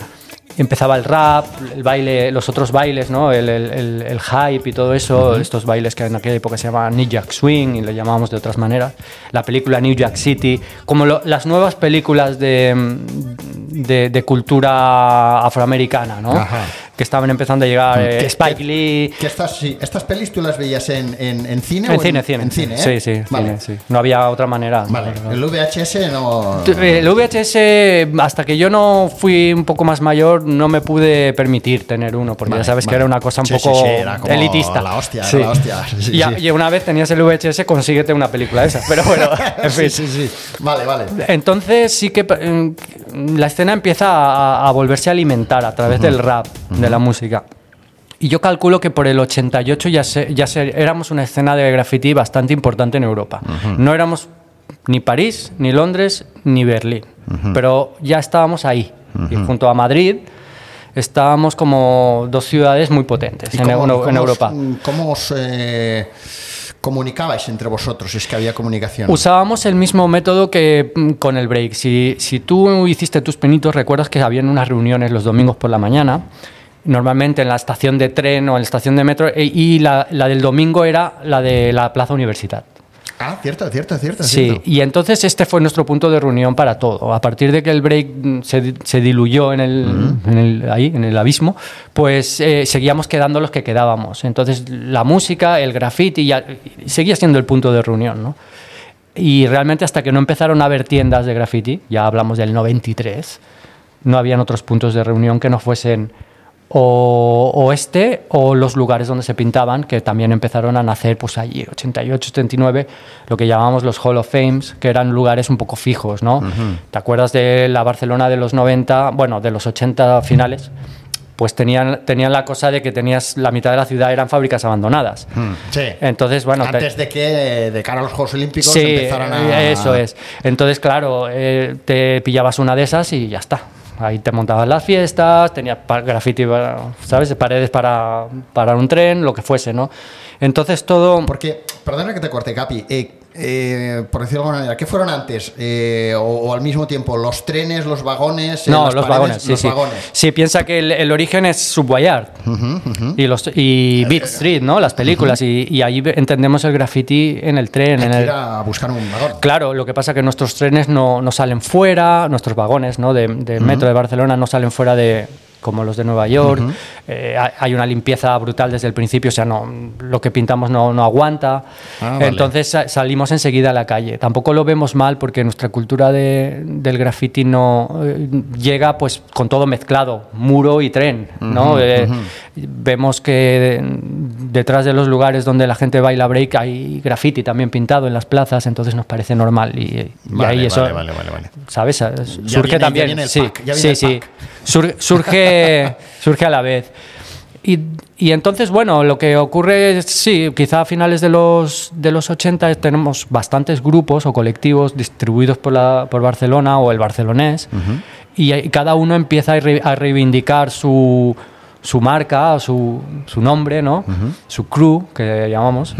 [SPEAKER 3] empezaba el rap, el baile, los otros bailes, ¿no? el, el, el, el hype y todo eso, uh -huh. estos bailes que en aquella época se llamaban New Jack Swing y le llamábamos de otras maneras, la película New Jack City, como lo, las nuevas películas de, de, de cultura afroamericana, ¿no? Ajá. Que estaban empezando a llegar, eh, Spike
[SPEAKER 1] que,
[SPEAKER 3] Lee...
[SPEAKER 1] Que estas, sí, estas pelis tú las veías en, en, en cine
[SPEAKER 3] en o cine, en, cine, en cine,
[SPEAKER 1] ¿eh?
[SPEAKER 3] Sí, sí, vale. cine, sí, no había otra manera.
[SPEAKER 1] Vale, el VHS no...
[SPEAKER 3] El VHS, hasta que yo no fui un poco más mayor, no me pude permitir tener uno, porque vale, ya sabes vale. que era una cosa un
[SPEAKER 1] sí,
[SPEAKER 3] poco
[SPEAKER 1] era como
[SPEAKER 3] elitista.
[SPEAKER 1] La hostia, la hostia.
[SPEAKER 3] Y, y, una vez tenías el VHS, consíguete una película esa. Pero bueno, [laughs] en fin.
[SPEAKER 1] sí, sí, Vale, vale.
[SPEAKER 3] Entonces sí que mm, la escena empieza a, a volverse a alimentar a través uh -huh. del rap, uh -huh. de la música. Y yo calculo que por el 88 ya, se, ya se, éramos una escena de graffiti bastante importante en Europa. Uh -huh. No éramos ni París, ni Londres, ni Berlín, uh -huh. pero ya estábamos ahí. Uh -huh. Y junto a Madrid estábamos como dos ciudades muy potentes en,
[SPEAKER 1] cómo,
[SPEAKER 3] en,
[SPEAKER 1] cómo
[SPEAKER 3] Europa.
[SPEAKER 1] Os, ¿Cómo os eh, comunicabais entre vosotros, si es que había comunicación?
[SPEAKER 3] Usábamos el mismo método que mm, con el break. Si, si tú hiciste tus penitos, recuerdas que habían unas reuniones los domingos por la mañana normalmente en la estación de tren o en la estación de metro, e, y la, la, del domingo era la de la Plaza Universidad.
[SPEAKER 1] Ah, cierto, cierto, cierto.
[SPEAKER 3] Sí,
[SPEAKER 1] cierto.
[SPEAKER 3] y entonces este fue nuestro punto de reunión para todo. A partir de que el break se, se diluyó en el, uh -huh. en el, ahí, en el abismo, pues eh, seguíamos quedando los que quedábamos. Entonces la música, el graffiti, ya, seguía siendo el punto de reunión, ¿no? Y realmente hasta que no empezaron a haber tiendas de graffiti, ya hablamos del 93, no habían otros puntos de reunión que no fuesen o, o, este o los lugares donde se pintaban que también empezaron a nacer pues allí 88 79 lo que llamamos los Hall of Fames que eran lugares un poco fijos no uh -huh. te acuerdas de la Barcelona de los 90 bueno de los 80 finales pues tenían, tenían la cosa de que tenías la mitad de la ciudad eran fábricas abandonadas.
[SPEAKER 1] Sí.
[SPEAKER 3] Entonces, bueno.
[SPEAKER 1] Antes te, de que de cara a los Juegos Olímpicos
[SPEAKER 3] sí,
[SPEAKER 1] empezaran a.
[SPEAKER 3] Eso es. Entonces, claro, eh, te pillabas una de esas y ya está Ahí te montabas las fiestas, tenías graffiti, ¿sabes? Paredes para, para un tren, lo que fuese, ¿no? Entonces todo...
[SPEAKER 1] Porque, perdona que te corte, Capi, eh, por decirlo de alguna manera, ¿qué fueron antes? Eh, o, al mismo tiempo, los trenes, los vagones.
[SPEAKER 3] Eh, no, los vagones, sí, sí. Sí, piensa que el, origen es Subwayard y, los, y Beat Street, ¿no? Las películas. y, y, ahí entendemos el graffiti en el tren. en
[SPEAKER 1] el... ir a buscar un vagón.
[SPEAKER 3] Claro, lo que pasa es que nuestros trenes no, no salen fuera, nuestros vagones ¿no? de, metro de Barcelona no salen fuera de, como los de Nueva York. Eh, hay una limpieza brutal desde el principio, o sea, no, lo que pintamos no, no aguanta. Ah, Entonces salimos enseguida a la calle. Tampoco lo vemos mal porque nuestra cultura de, del graffiti no eh, llega pues con todo mezclado, muro y tren. ¿no? Eh, vemos que detrás de los lugares donde la gente baila break hay graffiti también pintado en las plazas, entonces nos parece normal. Y, ahí eso, ¿sabes? Surge también. sí, sí, sí. surge, [laughs] surge a la vez. Y, y, entonces, bueno, lo que ocurre es, sí, quizá a finales de los, de los 80 tenemos bastantes grupos o colectivos distribuidos por, la, por Barcelona o el barcelonés, y, cada uno empieza a reivindicar su, su marca, su, su nombre, ¿no? Su crew, que llamamos.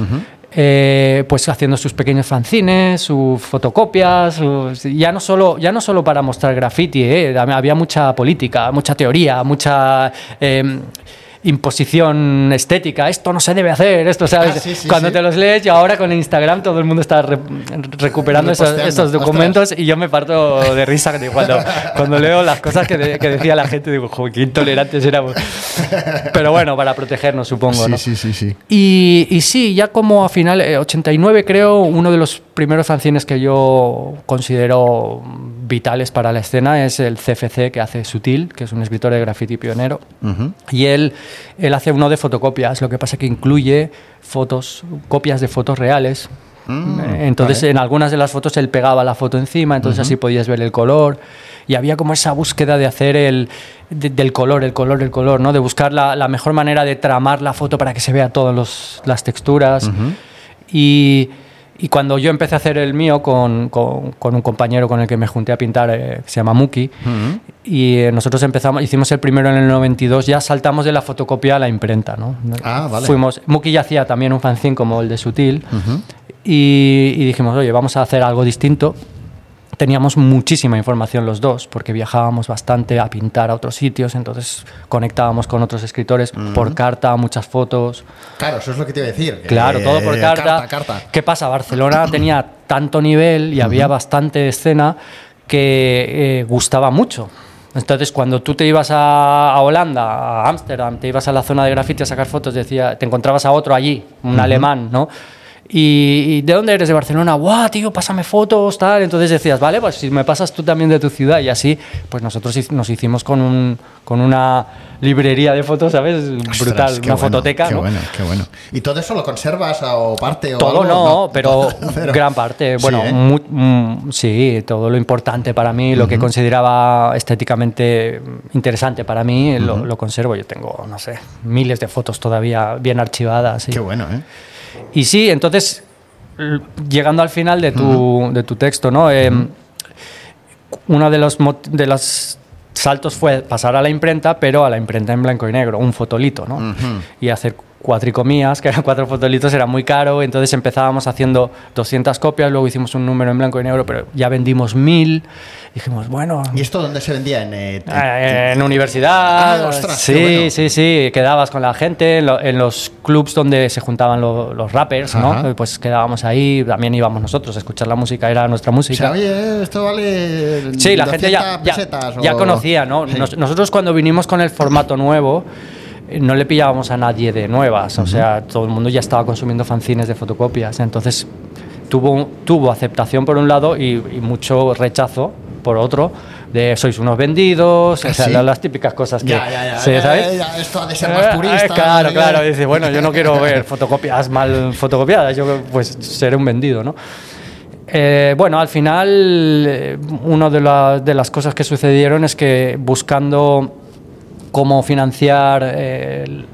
[SPEAKER 3] Eh, pues haciendo sus pequeños fanzines, sus fotocopias, ya, no solo, ya no solo para mostrar graffiti, eh, había mucha política, mucha teoría, mucha... Eh, imposición estética, esto no se debe hacer, esto, ¿sabes? Ah, Cuando te los lees y ahora con Instagram todo el mundo está recuperando esos, documentos y yo me parto de risa cuando, cuando leo las cosas que, decía la gente, digo, joder, qué intolerantes éramos. Pero bueno, para protegernos, supongo, ¿no?
[SPEAKER 1] Sí, sí, sí.
[SPEAKER 3] Y, y sí, ya como a final, 89 eh, creo, uno de los primeros fanzines que yo considero vitales para la escena es el CFC que hace Sutil, que es un escritor de graffiti pionero. Y él, él hace uno de fotocopias, lo que pasa que incluye fotos, copias de fotos reales. Mm, entonces, en algunas de las fotos él pegaba la foto encima, entonces así podías ver el color. Y había como esa búsqueda de hacer el del color, el color, el color, ¿no? De buscar la, la, mejor manera de tramar la foto para que se vea todas las texturas. Y y cuando yo empecé a hacer el mío con, con, un compañero con el que me junté a pintar, eh, que se llama Muki, y eh, nosotros empezamos, hicimos el primero en el 92, ya saltamos de la fotocopia a la imprenta. ¿no?
[SPEAKER 1] Ah, vale.
[SPEAKER 3] Fuimos, Muki ya hacía también un fanzine como el de Sutil, y, y dijimos, oye, vamos a hacer algo distinto teníamos muchísima información los dos, porque viajábamos bastante a pintar a otros sitios, entonces conectábamos con otros escritores por carta, muchas fotos.
[SPEAKER 1] Claro, eso es lo que te iba a decir.
[SPEAKER 3] Claro, todo por carta. ¿Qué pasa? Barcelona tenía tanto nivel y había bastante escena que eh, gustaba mucho. Entonces, cuando tú te ibas a, Holanda, a Ámsterdam, te ibas a la zona de grafiti a sacar fotos, decía, te encontrabas a otro allí, un alemán, ¿no? Y, ¿de dónde eres? De Barcelona. ¡Guau, tío, pásame fotos! Tal. Entonces decías, vale, pues si me pasas tú también de tu ciudad. Y así, pues nosotros nos hicimos con, un, con una librería de fotos, ¿sabes? Brutal, una fototeca.
[SPEAKER 1] Qué bueno, qué bueno. ¿Y todo eso lo conservas o parte? O
[SPEAKER 3] todo no, [laughs] pero, gran parte. Bueno, ¿Sí? Mm, sí, todo lo importante para mí, lo que consideraba estéticamente interesante para mí, lo, lo, conservo. Yo tengo, no sé, miles de fotos todavía bien archivadas.
[SPEAKER 1] Qué bueno, ¿eh?
[SPEAKER 3] Y sí, entonces, llegando al final de tu, de tu texto, ¿no? Eh, uno de los, de los saltos fue pasar a la imprenta, pero a la imprenta en blanco y negro, un fotolito, ¿no? Y hacer cuatricomías, que eran cuatro fotolitos, era muy caro, entonces empezábamos haciendo 200 copias, luego hicimos un número en blanco y negro, pero ya vendimos mil, dijimos, bueno...
[SPEAKER 1] ¿Y esto dónde se vendía? ¿En,
[SPEAKER 3] eh, en, universidad? Ah, sí, sí, sí, quedabas con la gente, en, los clubs donde se juntaban los rappers, ¿no? Pues quedábamos ahí, también íbamos nosotros a escuchar la música, era nuestra música.
[SPEAKER 1] oye, esto vale...
[SPEAKER 3] Sí, la gente ya, ya, conocía, ¿no? nosotros cuando vinimos con el formato nuevo no le pillábamos a nadie de nuevas, o sea, todo el mundo ya estaba consumiendo fanzines de fotocopias, entonces tuvo, tuvo aceptación por un lado y, mucho rechazo por otro, de sois unos vendidos, o sea, las típicas cosas que...
[SPEAKER 1] Ya, ya, ya, esto ha de ser más eh, purista.
[SPEAKER 3] claro, claro, dice, bueno, yo no quiero ver fotocopias mal fotocopiadas, yo pues seré un vendido, ¿no? Eh, bueno, al final, eh, una de, de las cosas que sucedieron es que buscando cómo financiar eh,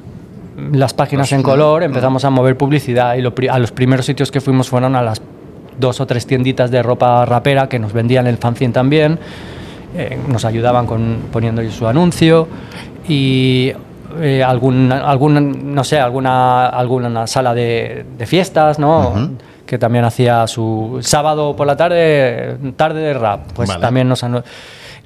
[SPEAKER 3] las páginas en color, empezamos a mover publicidad y a los primeros sitios que fuimos fueron a las dos o tres tienditas de ropa rapera que nos vendían el fanzine también eh, nos ayudaban con poniendo su anuncio y eh, algún, algún, no sé, alguna, alguna sala de, de fiestas, ¿no? Que también hacía su sábado por la tarde, tarde de rap. Pues
[SPEAKER 1] Vale.
[SPEAKER 3] también nos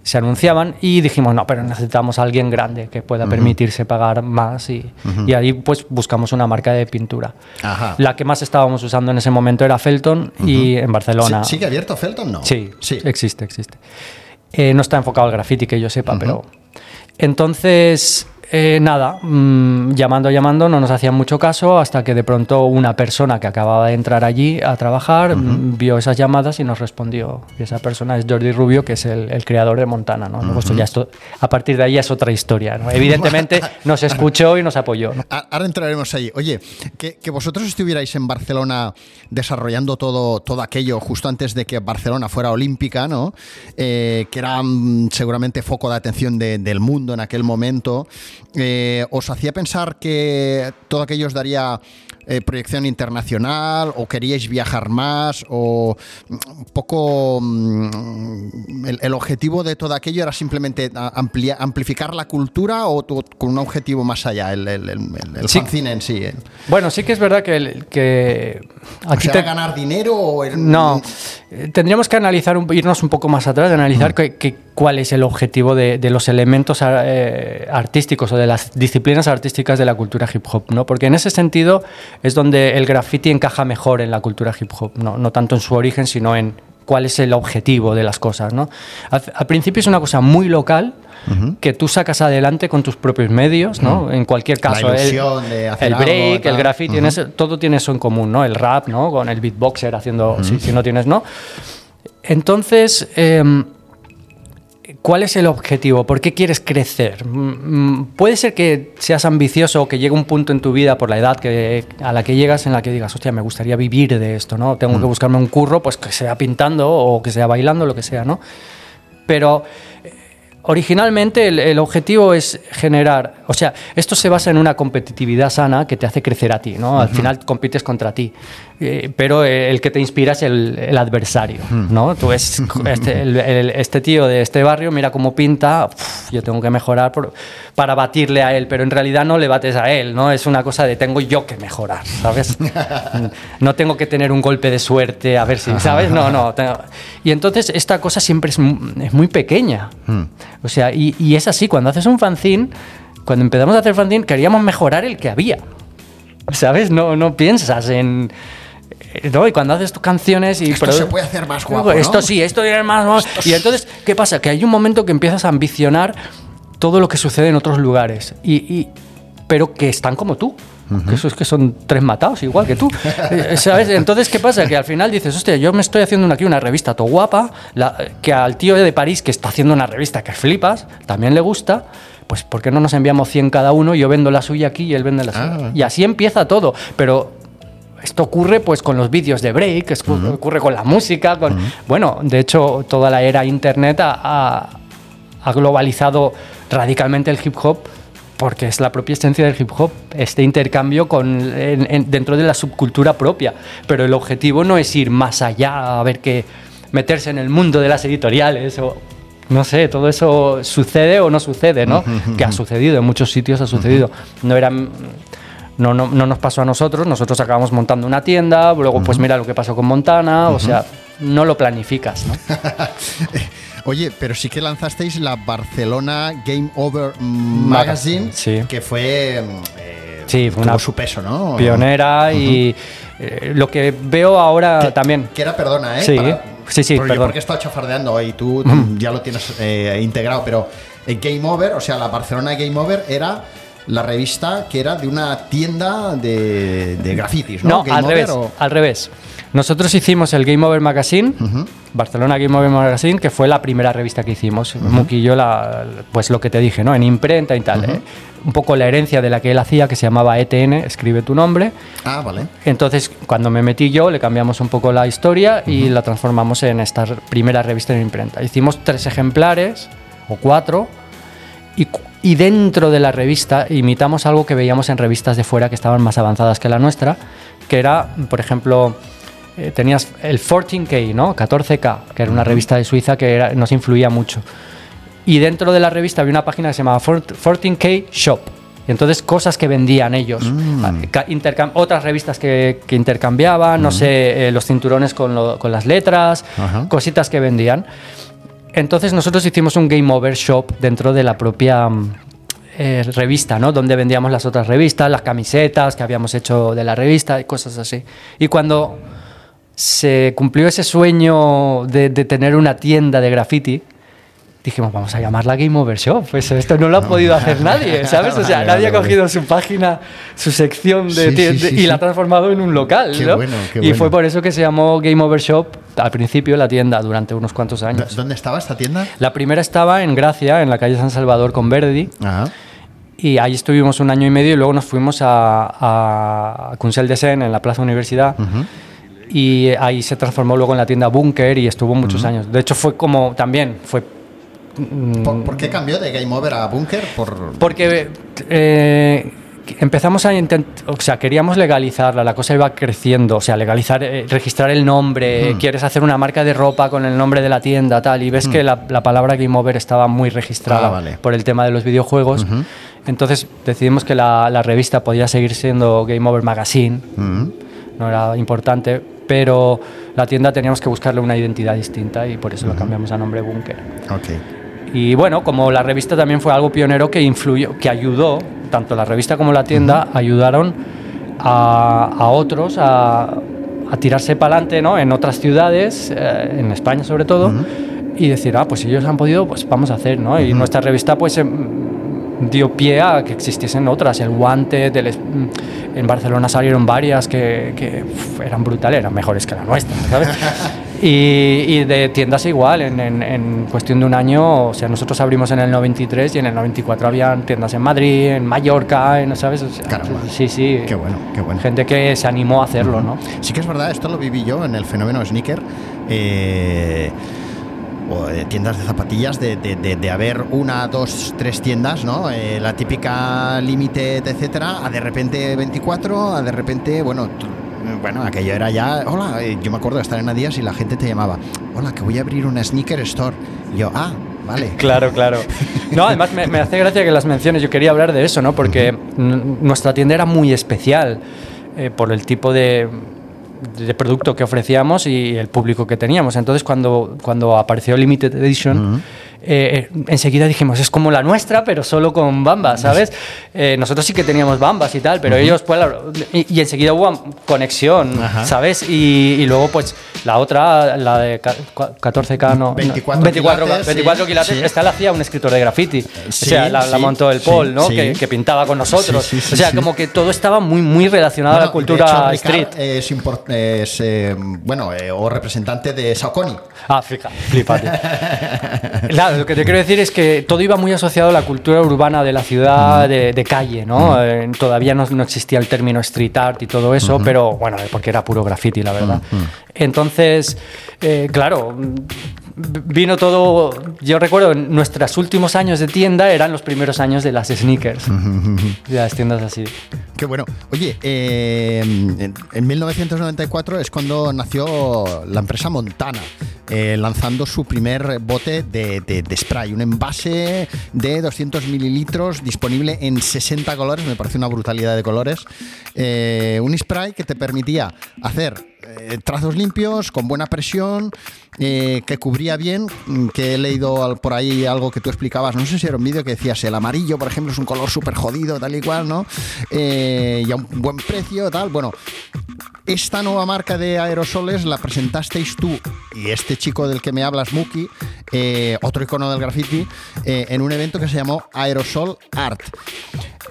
[SPEAKER 3] se anunciaban y dijimos, no, pero necesitamos a alguien grande que pueda permitirse pagar más y, y ahí pues buscamos una marca de pintura.
[SPEAKER 1] Ajá.
[SPEAKER 3] La que más estábamos usando en ese momento era Felton y en Barcelona.
[SPEAKER 1] ¿Sí- ¿Sigue abierto Felton? No.
[SPEAKER 3] Sí,
[SPEAKER 1] Sí.
[SPEAKER 3] existe, existe. Eh, no está enfocado al graffiti, que yo sepa, pero... Entonces, eh, nada, mm, llamando, llamando, no nos hacían mucho caso hasta que de pronto una persona que acababa de entrar allí a trabajar mm, vio esas llamadas y nos respondió. Y esa persona es Jordi Rubio, que es el, el creador de Montana. ¿no? Luego esto ya esto, a partir de ahí es otra historia. ¿no? Evidentemente [laughs] nos escuchó y nos apoyó.
[SPEAKER 1] Ahora entraremos allí. Oye, que, que vosotros estuvierais en Barcelona desarrollando todo, todo aquello justo antes de que Barcelona fuera olímpica, ¿no? Eh, que era mm, seguramente foco de atención de- del mundo en aquel momento. Eh, ¿Os hacía pensar que todo aquello os daría eh, proyección internacional o queríais viajar más o mm, un poco mm, el, el objetivo de todo aquello era simplemente amplia- amplificar la cultura o tu- con un objetivo más allá, el, el, el- el- el
[SPEAKER 3] Sí.
[SPEAKER 1] fanzine en sí. eh?
[SPEAKER 3] Bueno, sí que es verdad que, que
[SPEAKER 1] O
[SPEAKER 3] aquí
[SPEAKER 1] sea,
[SPEAKER 3] te-
[SPEAKER 1] ganar dinero o
[SPEAKER 3] No, eh, tendríamos que analizar, un- irnos un poco más atrás, de analizar que- que- cuál es el objetivo de, de los elementos eh, artísticos o de las disciplinas artísticas de la cultura hip hop, ¿no? Porque en ese sentido es donde el graffiti encaja mejor en la cultura hip hop, no, no tanto en su origen, sino en cuál es el objetivo de las cosas, ¿no? Al, al principio es una cosa muy local, que tú sacas adelante con tus propios medios, ¿no? En cualquier
[SPEAKER 1] La
[SPEAKER 3] caso, el-
[SPEAKER 1] ilusión de hacer
[SPEAKER 3] el
[SPEAKER 1] algo,
[SPEAKER 3] break,
[SPEAKER 1] tal.
[SPEAKER 3] el graffiti, en ese- todo tiene eso en común, ¿no? El rap, ¿no? Con el beatboxer haciendo, si, si no tienes, ¿no? Entonces, em, ¿cuál es el objetivo? ¿Por qué quieres crecer? Mm, mm, Puede ser que seas ambicioso o que llegue un punto en tu vida por la edad que, a la que llegas en la que digas, hostia, me gustaría vivir de esto, ¿no? Tengo que buscarme un curro, pues que sea pintando o que sea bailando, lo que sea, ¿no? Pero eh, originalmente el, el objetivo es generar, o sea, esto se basa en una competitividad sana que te hace crecer a ti, ¿no? Al final compites contra ti, Eh, pero eh, el que te inspira es el, el adversario, ¿no? Tú ves, [laughs] este, el- el- este tío de este barrio, mira cómo pinta, uf, yo tengo que mejorar por- para batirle a él, pero en realidad no le bates a él, ¿no? Es una cosa de tengo yo que mejorar, ¿sabes? [laughs] no tengo que tener un golpe de suerte, a ver si, ¿sabes? No, no. tengo- Y entonces esta cosa siempre es, es muy pequeña. O sea, y, y es así, cuando haces un fanzine, cuando empezamos a hacer fanzine, queríamos mejorar el que había. ¿Sabes? No, no piensas en... eh, ¿no? Y cuando haces tus canciones y...
[SPEAKER 1] Esto se puede hacer más guapo, ¿no?
[SPEAKER 3] Esto sí, esto es más... Y entonces, ¿qué pasa? Que hay un momento que empiezas a ambicionar todo lo que sucede en otros lugares. Y, y- pero que están como tú. Que eso es que son tres matados, igual que tú. [laughs] Eh, ¿Sabes? Entonces, ¿qué pasa? Que al final dices, hostia, yo me estoy haciendo aquí una revista todo guapa, la- que al tío de París que está haciendo una revista que flipas, también le gusta, pues ¿por qué no nos enviamos 100 cada uno? Yo vendo la suya aquí y él vende la suya.
[SPEAKER 1] Ah.
[SPEAKER 3] Y así empieza todo. Pero esto ocurre pues con los vídeos de break, escu- ocurre con la música, con bueno, de hecho toda la era internet ha, globalizado radicalmente el hip hop porque es la propia esencia del hip hop, este intercambio con, en- en- dentro de la subcultura propia. Pero el objetivo no es ir más allá, a ver qué, meterse en el mundo de las editoriales o no sé, todo eso sucede o no sucede, ¿no? Que ha sucedido, en muchos sitios ha sucedido. No era no, no, no nos pasó a nosotros, nosotros acabamos montando una tienda, luego pues mira lo que pasó con Montana, o sea, no lo planificas, ¿no? [laughs]
[SPEAKER 1] Oye, pero sí que lanzasteis la Barcelona Game Over Magazine,
[SPEAKER 3] Sí.
[SPEAKER 1] que fue. eh,
[SPEAKER 3] Sí, fue una
[SPEAKER 1] su peso, ¿no?
[SPEAKER 3] Pionera y eh, lo que veo ahora también.
[SPEAKER 1] Que era, perdona, ¿eh?
[SPEAKER 3] Sí, sí, sí,
[SPEAKER 1] porque porque he estado chafardeando y tú ya lo tienes eh, integrado, pero Game Over, o sea, la Barcelona Game Over era la revista que era de una tienda de, de grafitis, ¿no?
[SPEAKER 3] No,
[SPEAKER 1] Game
[SPEAKER 3] al
[SPEAKER 1] Over
[SPEAKER 3] revés,
[SPEAKER 1] o-
[SPEAKER 3] al revés. Nosotros hicimos el Game Over Magazine, Barcelona Game Over Magazine, que fue la primera revista que hicimos. Muki y yo, la, pues lo que te dije, ¿no? En imprenta y tal. ¿eh? Un poco la herencia de la que él hacía, que se llamaba ETN, escribe tu nombre.
[SPEAKER 1] Ah, vale.
[SPEAKER 3] Entonces, cuando me metí yo, le cambiamos un poco la historia y la transformamos en esta primera revista en imprenta. Hicimos tres ejemplares o cuatro y, y dentro de la revista imitamos algo que veíamos en revistas de fuera que estaban más avanzadas que la nuestra, que era, por ejemplo, eh, tenías el 14K, ¿no? 14K, que era una revista de Suiza que era- nos influía mucho. Y dentro de la revista había una página que se llamaba 14K Shop. Y entonces cosas que vendían ellos. Ah, ca- intercam- otras revistas que, que intercambiaban, no sé, eh, los cinturones con, lo- con las letras,
[SPEAKER 1] Ajá.
[SPEAKER 3] cositas que vendían. Entonces nosotros hicimos un Game Over Shop dentro de la propia mm, eh, revista, ¿no? Donde vendíamos las otras revistas, las camisetas que habíamos hecho de la revista y cosas así. Y cuando se cumplió ese sueño de, de tener una tienda de graffiti, dijimos, vamos a llamarla Game Over Shop. Pues esto no lo ha podido hacer nadie, [laughs] ¿sabes? O sea,
[SPEAKER 1] Vale,
[SPEAKER 3] nadie
[SPEAKER 1] vale,
[SPEAKER 3] ha cogido su página, su sección de,
[SPEAKER 1] Sí, sí, sí,
[SPEAKER 3] y la ha transformado en un local,
[SPEAKER 1] Qué
[SPEAKER 3] ¿no?
[SPEAKER 1] bueno, qué
[SPEAKER 3] y
[SPEAKER 1] bueno.
[SPEAKER 3] fue por eso que se llamó Game Over Shop al principio la tienda durante unos cuantos años.
[SPEAKER 1] ¿Dónde estaba esta tienda?
[SPEAKER 3] La primera estaba en Gracia, en la calle San Salvador con Verdi.
[SPEAKER 1] Ajá.
[SPEAKER 3] Y ahí estuvimos un año y medio y luego nos fuimos a, a Kunsel de Sen, en la Plaza Universidad. Y ahí se transformó luego en la tienda Bunker y estuvo muchos años. De hecho, fue como también, fue
[SPEAKER 1] ¿Por, por qué cambió de Game Over a Bunker? Por...
[SPEAKER 3] porque eh, empezamos a intentar, o sea, queríamos legalizarla, la cosa iba creciendo, o sea, legalizar, eh, registrar el nombre, quieres hacer una marca de ropa con el nombre de la tienda, tal, y ves que la, la palabra Game Over estaba muy registrada
[SPEAKER 1] Ah, vale.
[SPEAKER 3] por el tema de los videojuegos. Entonces decidimos que la, la revista podía seguir siendo Game Over Magazine, no era importante, pero la tienda teníamos que buscarle una identidad distinta y por eso lo cambiamos a nombre Bunker.
[SPEAKER 1] Ok.
[SPEAKER 3] Y bueno, como la revista también fue algo pionero que influyó, que ayudó, tanto la revista como la tienda ayudaron a, a otros a, a tirarse para adelante ¿no? en otras ciudades, eh, en España sobre todo, y decir, ah, pues si ellos han podido, pues vamos a hacer, ¿no? Y nuestra revista pues em, dio pie a que existiesen otras, el Guante, del en Barcelona salieron varias que, que, uf, eran brutales, eran mejores que la nuestra, ¿sabes? [laughs] Y, y de tiendas igual, en, en- en cuestión de un año, o sea, nosotros abrimos en el 93 y en el 94 habían tiendas en Madrid, en Mallorca, en, ¿sabes? O sea,
[SPEAKER 1] Caramba.
[SPEAKER 3] sí, sí.
[SPEAKER 1] Qué bueno, qué bueno.
[SPEAKER 3] Gente que se animó a hacerlo, ¿no?
[SPEAKER 1] Sí que es verdad, esto lo viví yo en el fenómeno sneaker. eh, o de tiendas de zapatillas, de, de- de- de haber una, dos, tres tiendas, ¿no? Eh, la típica Limited, etcétera, a de repente 24, a de repente, bueno, bueno, aquello era ya, hola, eh, yo me acuerdo de estar en Adidas y la gente te llamaba, hola, que voy a abrir una sneaker store. Y yo, ah, vale. [laughs]
[SPEAKER 3] Claro, claro. No, además me, me hace gracia que las menciones. Yo quería hablar de eso, ¿no? Porque nuestra tienda era muy especial eh, por el tipo de, de producto que ofrecíamos y el público que teníamos. Entonces, cuando, cuando apareció Limited Edition, eh, enseguida dijimos, es como la nuestra, pero solo con bambas, ¿sabes? Eh, nosotros sí que teníamos bambas y tal, pero ellos, pues, y, y enseguida hubo conexión. ¿sabes? Y, y luego, pues, la otra, la de ca- cua- 14K, no,
[SPEAKER 1] 24
[SPEAKER 3] 24,
[SPEAKER 1] quilates,
[SPEAKER 3] 24
[SPEAKER 1] sí,
[SPEAKER 3] quilates,
[SPEAKER 1] sí.
[SPEAKER 3] esta la hacía un escritor de graffiti.
[SPEAKER 1] Sí,
[SPEAKER 3] o sea, la, la montó el Paul, ¿no? Que, que pintaba con nosotros.
[SPEAKER 1] Sí, sí, sí,
[SPEAKER 3] o sea, como que todo estaba muy, muy relacionado a la cultura
[SPEAKER 1] hecho,
[SPEAKER 3] street.
[SPEAKER 1] Es, es, eh, bueno, o representante de Saucony.
[SPEAKER 3] Ah, flipate. [laughs] Claro, lo que te quiero decir es que todo iba muy asociado a la cultura urbana de la ciudad, de, de calle, ¿no? Eh, todavía no, no existía el término street art y todo eso, pero bueno, porque era puro graffiti, la verdad. Entonces, eh, claro, vino todo. Yo recuerdo, en nuestros últimos años de tienda eran los primeros años de las sneakers, [laughs] de las tiendas así.
[SPEAKER 1] Qué bueno. Oye, eh, en, en 1994 es cuando nació la empresa Montana, eh, lanzando su primer bote de, de- de spray, un envase de 200 mililitros disponible en 60 colores, me parece una brutalidad de colores. Eh, un spray que te permitía hacer eh, trazos limpios, con buena presión, eh, que cubría bien, mm, que he leído por ahí algo que tú explicabas, no sé si era un vídeo que decías, el amarillo, por ejemplo, es un color súper jodido, tal y cual, ¿no? Eh, y a un buen precio, tal, bueno. Esta nueva marca de aerosoles la presentasteis tú y este chico del que me hablas, Muki, otro icono del graffiti, en un evento que se llamó Aerosol Art.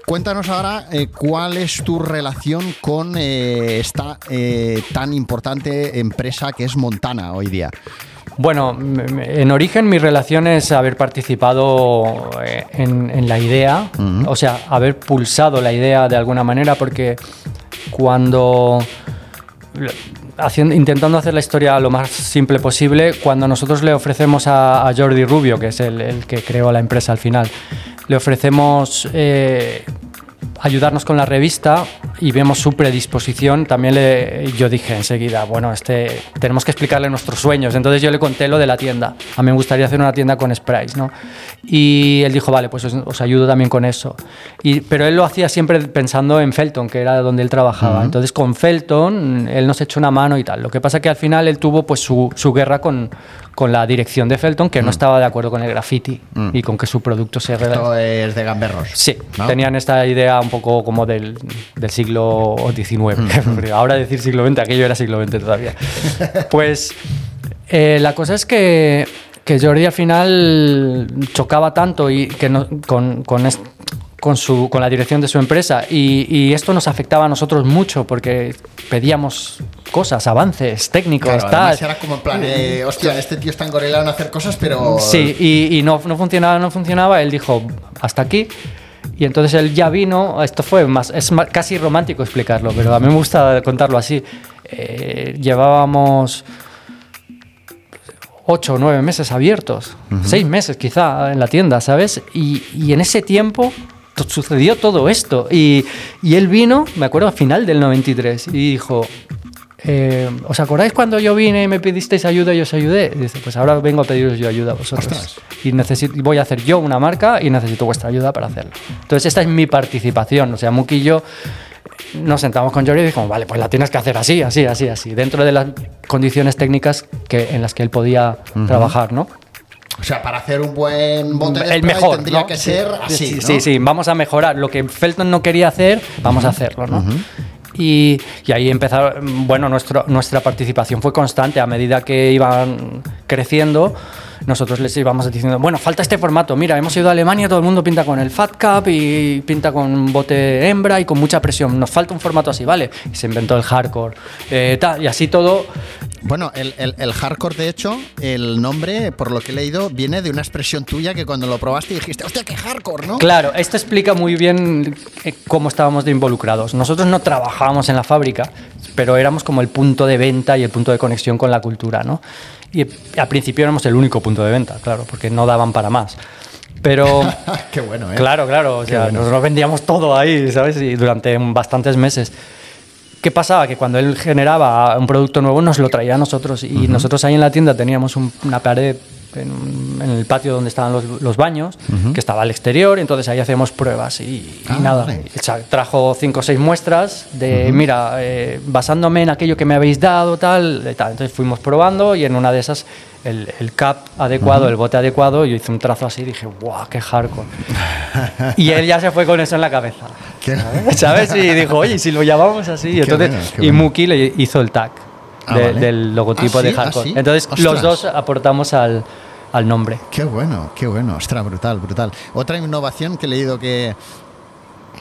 [SPEAKER 1] Cuéntanos ahora eh, cuál es tu relación con eh, esta eh, tan importante empresa que es Montana hoy día.
[SPEAKER 3] Bueno, en origen mi relación es haber participado en, en la idea, o sea, haber pulsado la idea de alguna manera, porque cuando haciendo, intentando hacer la historia lo más simple posible, cuando nosotros le ofrecemos a, a Jordi Rubio, que es el, el que creó la empresa al final, le ofrecemos eh, ayudarnos con la revista y vemos su predisposición, también le, yo dije enseguida, bueno, este, tenemos que explicarle nuestros sueños. Entonces yo le conté lo de la tienda. A mí me gustaría hacer una tienda con sprays, ¿no? Y él dijo, vale, pues os, os ayudo también con eso. Y, pero él lo hacía siempre pensando en Felton, que era donde él trabajaba. Entonces con Felton él nos echó una mano y tal. Lo que pasa que al final él tuvo pues su, su guerra con, con la dirección de Felton, que no estaba de acuerdo con el graffiti y con que su producto se...
[SPEAKER 1] Esto es de gamberros.
[SPEAKER 3] Sí,
[SPEAKER 1] ¿no?
[SPEAKER 3] tenían esta idea un poco como del, del siglo XIX. [laughs] Porque Ahora decir siglo XX, aquello era siglo XX todavía. Pues eh, la cosa es que, que Jordi al final chocaba tanto y que no- con, con, est- con, su, con la dirección de su empresa y, y esto nos afectaba a nosotros mucho porque pedíamos cosas, avances técnicos,
[SPEAKER 1] Claro,
[SPEAKER 3] tal.
[SPEAKER 1] era como en plan, eh, hostia, este tío está engorilado en hacer cosas, pero...
[SPEAKER 3] Sí, y, y no, no funcionaba, no funcionaba. Él dijo, hasta aquí. Y entonces él ya vino, esto fue más, es casi romántico explicarlo, pero a mí me gusta contarlo así. Eh, llevábamos ocho o nueve meses abiertos, seis meses quizá en la tienda, ¿sabes? Y, y en ese tiempo sucedió todo esto. Y, y él vino, me acuerdo, a final del 93, y dijo, eh, ¿os acordáis cuando yo vine y me pedisteis ayuda y os ayudé? Y dice, pues ahora vengo a pediros yo ayuda a vosotros.
[SPEAKER 1] Ostras.
[SPEAKER 3] Y necesito, voy a hacer yo una marca y necesito vuestra ayuda para hacerlo. Entonces esta es mi participación. O sea, Muki y yo nos sentamos con Jordi y dijimos, vale, pues la tienes que hacer así, así, así, así, dentro de las condiciones técnicas que, en las que él podía trabajar, ¿no?
[SPEAKER 1] O sea, para hacer un buen bote de
[SPEAKER 3] el mejor
[SPEAKER 1] tendría
[SPEAKER 3] ¿no?
[SPEAKER 1] que
[SPEAKER 3] Sí,
[SPEAKER 1] ser
[SPEAKER 3] sí,
[SPEAKER 1] así,
[SPEAKER 3] sí,
[SPEAKER 1] ¿no?
[SPEAKER 3] sí, sí, vamos a mejorar lo que Felton no quería hacer vamos a hacerlo ¿no? Y, ahí empezaron bueno nuestro, nuestra participación fue constante a medida que iban creciendo nosotros les íbamos diciendo, bueno, falta este formato. Mira, hemos ido a Alemania, todo el mundo pinta con el Fat Cup y pinta con bote hembra y con mucha presión. Nos falta un formato así, ¿vale? Y se inventó el hardcore. Eh, y así todo
[SPEAKER 1] Bueno, el, el- el hardcore, de hecho, el nombre, por lo que he leído, viene de una expresión tuya que cuando lo probaste dijiste, hostia, qué hardcore, ¿no?
[SPEAKER 3] Claro, esto explica muy bien eh, cómo estábamos de involucrados. Nosotros no trabajábamos en la fábrica, pero éramos como el punto de venta y el punto de conexión con la cultura, ¿no? Y eh, al principio éramos el único punto de venta, claro, porque no daban para más. Pero [laughs]
[SPEAKER 1] qué bueno, ¿eh?
[SPEAKER 3] Claro, claro, o sea,
[SPEAKER 1] bueno.
[SPEAKER 3] nosotros vendíamos todo ahí, ¿sabes? Y durante bastantes meses. ¿Qué pasaba? Que cuando él generaba un producto nuevo nos lo traía a nosotros y nosotros ahí en la tienda teníamos un- una pared en, en el patio donde estaban los, los baños, que estaba al exterior, y entonces ahí hacíamos pruebas y, y
[SPEAKER 1] Ah,
[SPEAKER 3] nada.
[SPEAKER 1] vale.
[SPEAKER 3] Trajo cinco o seis muestras de, mira, eh, basándome en aquello que me habéis dado, tal, tal. Entonces fuimos probando y en una de esas el, el cap adecuado, el bote adecuado, yo hice un trazo así y dije, ¡guau, qué hardcore! y él ya se fue con eso en la cabeza. [laughs] ¿Sabes? Y dijo, oye, ¿y si lo llamamos así. Y entonces,
[SPEAKER 1] bueno,
[SPEAKER 3] y
[SPEAKER 1] bueno.
[SPEAKER 3] Muki le hizo el tag
[SPEAKER 1] Ah,
[SPEAKER 3] de-
[SPEAKER 1] vale.
[SPEAKER 3] del logotipo
[SPEAKER 1] Ah,
[SPEAKER 3] de.
[SPEAKER 1] Ah,
[SPEAKER 3] hardcore.
[SPEAKER 1] ¿sí?
[SPEAKER 3] Entonces,
[SPEAKER 1] Ostras.
[SPEAKER 3] los dos aportamos al, al nombre.
[SPEAKER 1] Qué bueno, qué bueno. Ostras, brutal, brutal. Otra innovación que he leído que,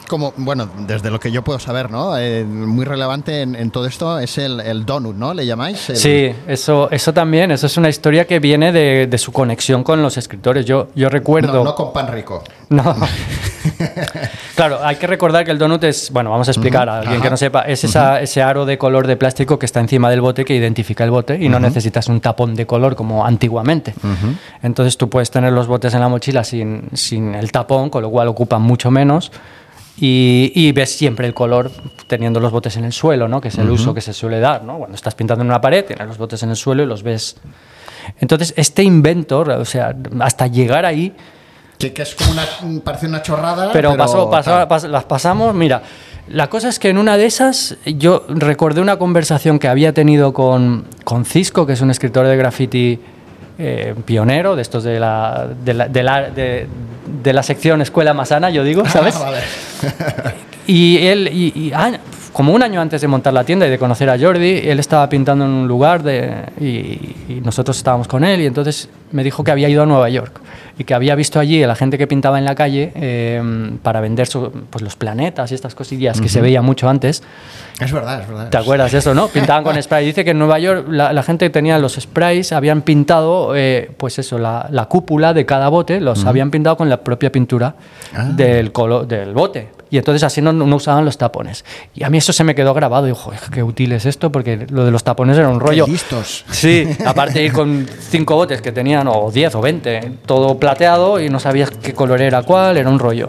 [SPEAKER 1] como, bueno, desde lo que yo puedo saber, ¿no? Eh, muy relevante en, en todo esto es el, el donut, ¿no? ¿Le llamáis? El-
[SPEAKER 3] Sí, eso, eso también, eso es una historia que viene de, de su conexión con los escritores. Yo, yo recuerdo...
[SPEAKER 1] No, no con pan rico. [laughs]
[SPEAKER 3] No. claro, hay que recordar que el donut es, bueno, vamos a explicar a alguien
[SPEAKER 1] Ajá.
[SPEAKER 3] que no sepa, es esa, ese aro de color de plástico que está encima del bote que identifica el bote y no necesitas un tapón de color como antiguamente. Entonces tú puedes tener los botes en la mochila sin, sin el tapón, con lo cual ocupan mucho menos. Y, y ves siempre el color teniendo los botes en el suelo, ¿no? que es el uso que se suele dar. ¿no? Cuando estás pintando en una pared, tienes los botes en el suelo y los ves. Entonces, este inventor, o sea, hasta llegar ahí,
[SPEAKER 1] Que, que es como una, parece una chorrada.
[SPEAKER 3] pero, pasó, pasó-
[SPEAKER 1] tal.
[SPEAKER 3] pas- las pasamos, mira, la cosa es que en una de esas yo recordé una conversación que había tenido con, con Cisco, que es un escritor de graffiti eh, pionero, de estos de la, de la, de la- de- de la sección Escuela Masana, yo digo, [laughs] ¿sabes?
[SPEAKER 1] Ah, vale.
[SPEAKER 3] Y él, y, y ah, como un año antes de montar la tienda y de conocer a Jordi, él estaba pintando en un lugar de, y, y nosotros estábamos con él y entonces me dijo que había ido a Nueva York y que había visto allí a la gente que pintaba en la calle eh, para vender su- pues los planetas y estas cosillas que se veía mucho antes.
[SPEAKER 1] Es verdad, es verdad.
[SPEAKER 3] ¿Te acuerdas de eso, no? Pintaban con spray. Dice que en Nueva York la, la gente que tenía los sprays habían pintado, eh, pues eso, la, la cúpula de cada bote, los habían pintado con la propia pintura
[SPEAKER 1] Ah.
[SPEAKER 3] del, colo- del bote. Y entonces así no, no usaban los tapones. Y a mí eso se me quedó grabado. Y dijo, qué útil es esto, porque lo de los tapones era un rollo.
[SPEAKER 1] Qué listos.
[SPEAKER 3] Sí, [laughs] aparte de ir con cinco botes que tenían, o 10 o 20, todo plateado y no sabías qué color era cuál, era un rollo.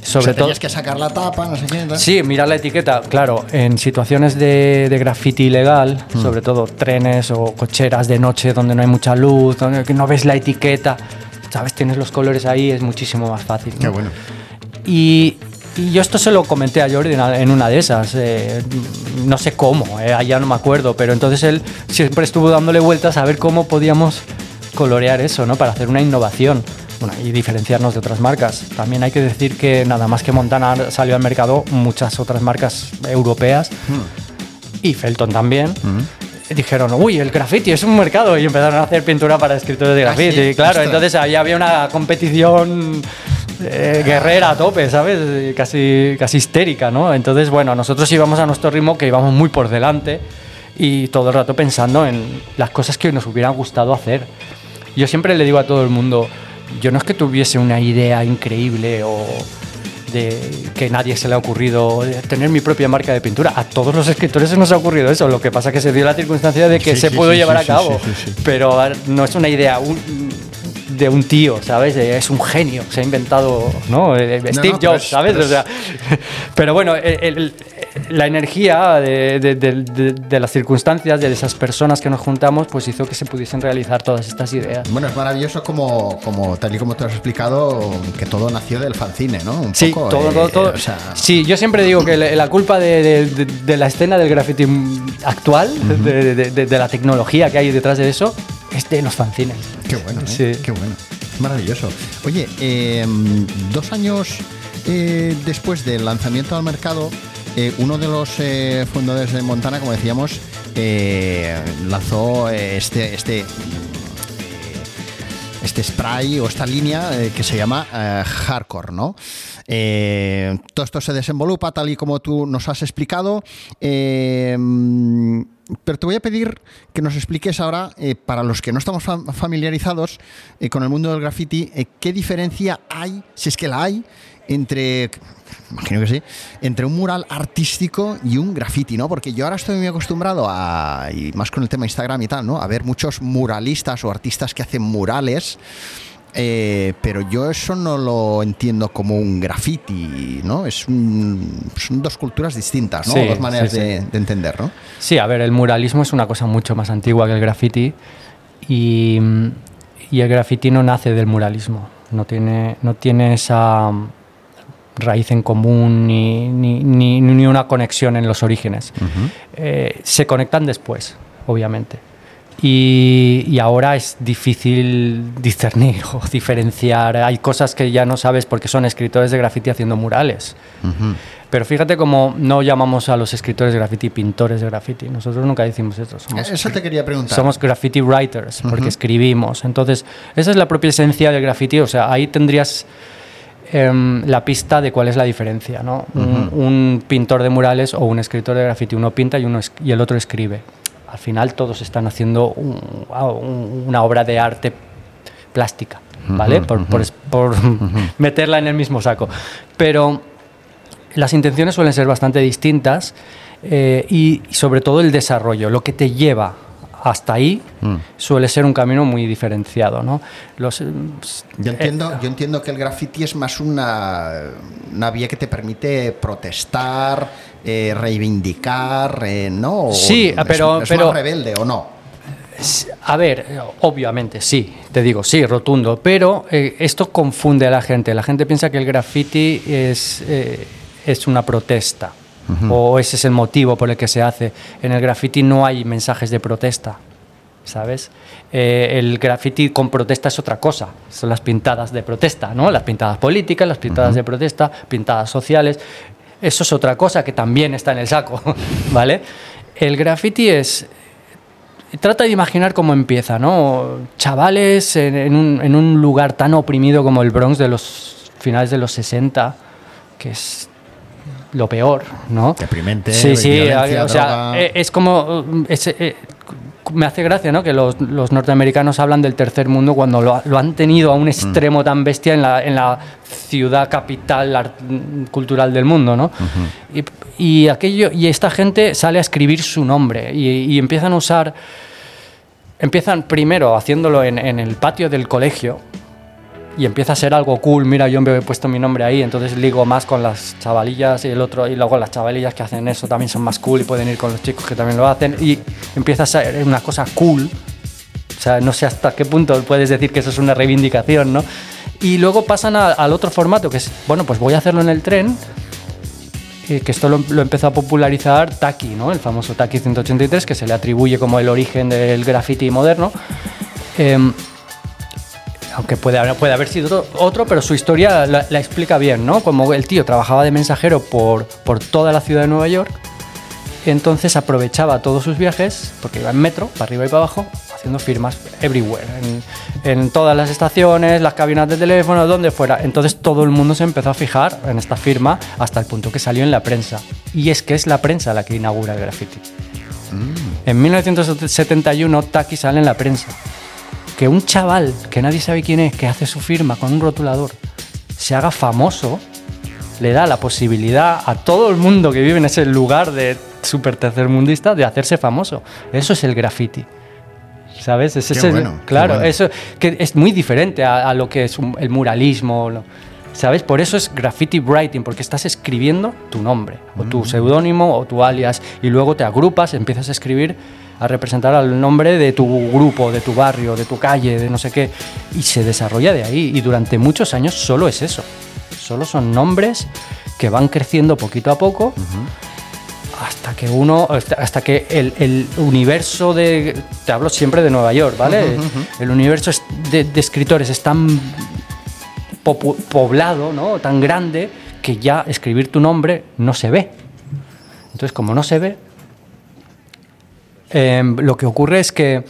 [SPEAKER 3] Sobre
[SPEAKER 1] o sea,
[SPEAKER 3] todo.
[SPEAKER 1] tenías que sacar la tapa, no sé qué. tal.
[SPEAKER 3] Sí, mirar la etiqueta. Claro, en situaciones de, de graffiti ilegal,
[SPEAKER 1] Mm.
[SPEAKER 3] sobre todo trenes o cocheras de noche donde no hay mucha luz, donde no ves la etiqueta, sabes, tienes los colores ahí, es muchísimo más fácil. ¿no?
[SPEAKER 1] Qué bueno.
[SPEAKER 3] Y, y yo esto se lo comenté a Jordi en una- de esas, eh, no sé cómo, eh, allá no me acuerdo, pero entonces él siempre estuvo dándole vueltas a ver cómo podíamos colorear eso, ¿no? Para hacer una innovación bueno, y diferenciarnos de otras marcas. También hay que decir que nada más que Montana salió al mercado, muchas otras marcas europeas y Felton también. Dijeron, uy, el graffiti es un mercado y empezaron a hacer pintura para escritores de
[SPEAKER 1] Ah,
[SPEAKER 3] graffiti.
[SPEAKER 1] sí,
[SPEAKER 3] claro,
[SPEAKER 1] ostras.
[SPEAKER 3] entonces ahí había una competición eh, guerrera a tope, ¿sabes? Casi, casi histérica, ¿no? Entonces, bueno, nosotros íbamos a nuestro ritmo, que íbamos muy por delante y todo el rato pensando en las cosas que nos hubieran gustado hacer. Yo siempre le digo a todo el mundo, yo no es que tuviese una idea increíble o de que nadie se le ha ocurrido tener mi propia marca de pintura. A todos los escritores se nos ha ocurrido eso. Lo que pasa es que se dio la circunstancia de que
[SPEAKER 1] Sí,
[SPEAKER 3] se
[SPEAKER 1] sí,
[SPEAKER 3] pudo
[SPEAKER 1] sí,
[SPEAKER 3] llevar
[SPEAKER 1] sí,
[SPEAKER 3] a cabo.
[SPEAKER 1] sí, sí, sí.
[SPEAKER 3] Pero no es una idea un- de un tío, ¿sabes? Es un genio. Se ha inventado, ¿no? Eh,
[SPEAKER 1] No,
[SPEAKER 3] Steve
[SPEAKER 1] no,
[SPEAKER 3] Jobs,
[SPEAKER 1] es-
[SPEAKER 3] ¿sabes?
[SPEAKER 1] pero
[SPEAKER 3] O sea, [laughs] pero bueno, el- el- la energía de, de- de- de- de las circunstancias, de esas personas que nos juntamos, pues hizo que se pudiesen realizar todas estas ideas.
[SPEAKER 1] Bueno, es maravilloso como, como tal y como te has explicado, que todo nació del fanzine, ¿no? Un
[SPEAKER 3] Sí,
[SPEAKER 1] poco,
[SPEAKER 3] todo,
[SPEAKER 1] eh,
[SPEAKER 3] todo, todo.
[SPEAKER 1] o sea,
[SPEAKER 3] Sí, yo siempre digo que la culpa de, la escena del graffiti actual, de, la tecnología que hay detrás de eso, es de los fanzines.
[SPEAKER 1] Qué bueno, ¿eh?
[SPEAKER 3] Sí.
[SPEAKER 1] qué bueno. Maravilloso. Oye, eh, dos años eh, después del lanzamiento al mercado, eh, uno de los eh, fundadores de Montana, como decíamos, eh, lanzó este, este, este spray o esta línea que se llama Hardcore, ¿no? Todo esto se desenvolupa tal y como tú nos has explicado. pero te voy a pedir que nos expliques ahora, para los que no estamos fam- familiarizados con el mundo del graffiti, qué diferencia hay, si es que la hay, entre, imagino que sí, entre un mural artístico y un graffiti, ¿no? Porque yo ahora estoy muy acostumbrado a, y más con el tema Instagram y tal, ¿no? A ver muchos muralistas o artistas que hacen murales. eh, pero yo eso no lo entiendo como un graffiti, ¿no? Es un- son dos culturas distintas, ¿no?
[SPEAKER 3] Sí,
[SPEAKER 1] dos maneras
[SPEAKER 3] sí, sí.
[SPEAKER 1] de, de entender, ¿no?
[SPEAKER 3] Sí, a ver, el muralismo es una cosa mucho más antigua que el graffiti y, y el graffiti no nace del muralismo, no tiene, no tiene esa raíz en común ni, ni, ni- ni una conexión en los orígenes. Eh, se conectan después, obviamente. Y, y ahora es difícil discernir [laughs] o diferenciar. Hay cosas que ya no sabes porque son escritores de graffiti haciendo murales. Pero fíjate cómo no llamamos a los escritores de graffiti pintores de graffiti. Nosotros nunca decimos eso. Somos,
[SPEAKER 1] Eso te quería preguntar.
[SPEAKER 3] somos graffiti writers porque escribimos. Entonces, esa es la propia esencia del graffiti. O sea, ahí tendrías em, la pista de cuál es la diferencia. ¿no? un, un pintor de murales o un escritor de graffiti. Uno pinta y, uno es- y el otro escribe. Al final todos están haciendo un- un- una obra de arte plástica, ¿vale? por [laughs] meterla en el mismo saco. Pero las intenciones suelen ser bastante distintas eh, y sobre todo el desarrollo, lo que te lleva hasta ahí suele ser un camino muy diferenciado. ¿no? Los, eh,
[SPEAKER 1] Yo
[SPEAKER 3] eh,
[SPEAKER 1] entiendo, yo entiendo que el graffiti es más una, una vía que te permite protestar, eh, reivindicar, eh, ¿no? O
[SPEAKER 3] Sí,
[SPEAKER 1] es-
[SPEAKER 3] pero-
[SPEAKER 1] es
[SPEAKER 3] pero-
[SPEAKER 1] más rebelde o no.
[SPEAKER 3] A ver, obviamente sí, te digo, sí, rotundo, pero eh, esto confunde a la gente. La gente piensa que el graffiti es, eh, es una protesta o ese es el motivo por el que se hace. En el graffiti no hay mensajes de protesta, ¿sabes? Eh, el graffiti con protesta es otra cosa, son las pintadas de protesta, ¿no? Las pintadas políticas, las pintadas de protesta, pintadas sociales. Eso es otra cosa que también está en el saco, [laughs] ¿vale? El graffiti es Trata de imaginar cómo empieza, ¿no? Chavales en, en un, en un lugar tan oprimido como el Bronx de los finales de los 60, que es lo peor, ¿no?
[SPEAKER 1] Deprimente,
[SPEAKER 3] Sí, sí, o sea,
[SPEAKER 1] droga.
[SPEAKER 3] eh, es como... eh, es, eh, me hace gracia, ¿no? Que los, los norteamericanos hablan del tercer mundo cuando lo, lo han tenido a un extremo tan bestia en la, en la ciudad capital art- cultural del mundo, ¿no? y, y aquello y esta gente sale a escribir su nombre y, y empiezan a usar empiezan primero haciéndolo en, en el patio del colegio y empieza a ser algo cool. Mira, yo me he puesto mi nombre ahí, entonces ligo más con las chavalillas y el otro, y luego las chavalillas que hacen eso también son más cool y pueden ir con los chicos que también lo hacen. Y empieza a ser una cosa cool. O sea, no sé hasta qué punto puedes decir que eso es una reivindicación, ¿no? Y luego pasan al otro formato, que es, bueno, pues voy a hacerlo en el tren, eh, que esto lo, lo, empezó a popularizar Taki, ¿no? el famoso Taki 183, que se le atribuye como el origen del graffiti moderno. Eh, aunque puede, puede haber sido otro, pero su historia la, la, explica bien, ¿no? Como el tío trabajaba de mensajero por, por toda la ciudad de Nueva York, entonces aprovechaba todos sus viajes, porque iba en metro, para arriba y para abajo, haciendo firmas everywhere, en, en, todas las estaciones, las cabinas de teléfono, donde fuera. Entonces todo el mundo se empezó a fijar en esta firma hasta el punto que salió en la prensa. Y es que es la prensa la que inaugura el graffiti. Mm. En 1971 Taki sale en la prensa. Que un chaval que nadie sabe quién es, que hace su firma con un rotulador, se haga famoso, le da la posibilidad a todo el mundo que vive en ese lugar de súper tercermundista de hacerse famoso. Eso es el graffiti. ¿Sabes? Es ese,
[SPEAKER 1] bueno,
[SPEAKER 3] claro,
[SPEAKER 1] bueno.
[SPEAKER 3] eso que es muy diferente a, a lo que es un, el muralismo. Lo, ¿Sabes? Por eso es graffiti writing, porque estás escribiendo tu nombre, o tu seudónimo, o tu alias, y luego te agrupas, empiezas a escribir, a representar al nombre de tu grupo, de tu barrio, de tu calle, de no sé qué, y se desarrolla de ahí. Y durante muchos años solo es eso. Solo son nombres que van creciendo poquito a poco. Uh -huh. Hasta que uno, hasta que el, el, universo de, te hablo siempre de Nueva York, ¿vale? Uh -huh, uh -huh. El universo de, de escritores es tan poblado, ¿no? tan grande, que ya escribir tu nombre no se ve. Entonces, como no se ve, eh, lo que ocurre es que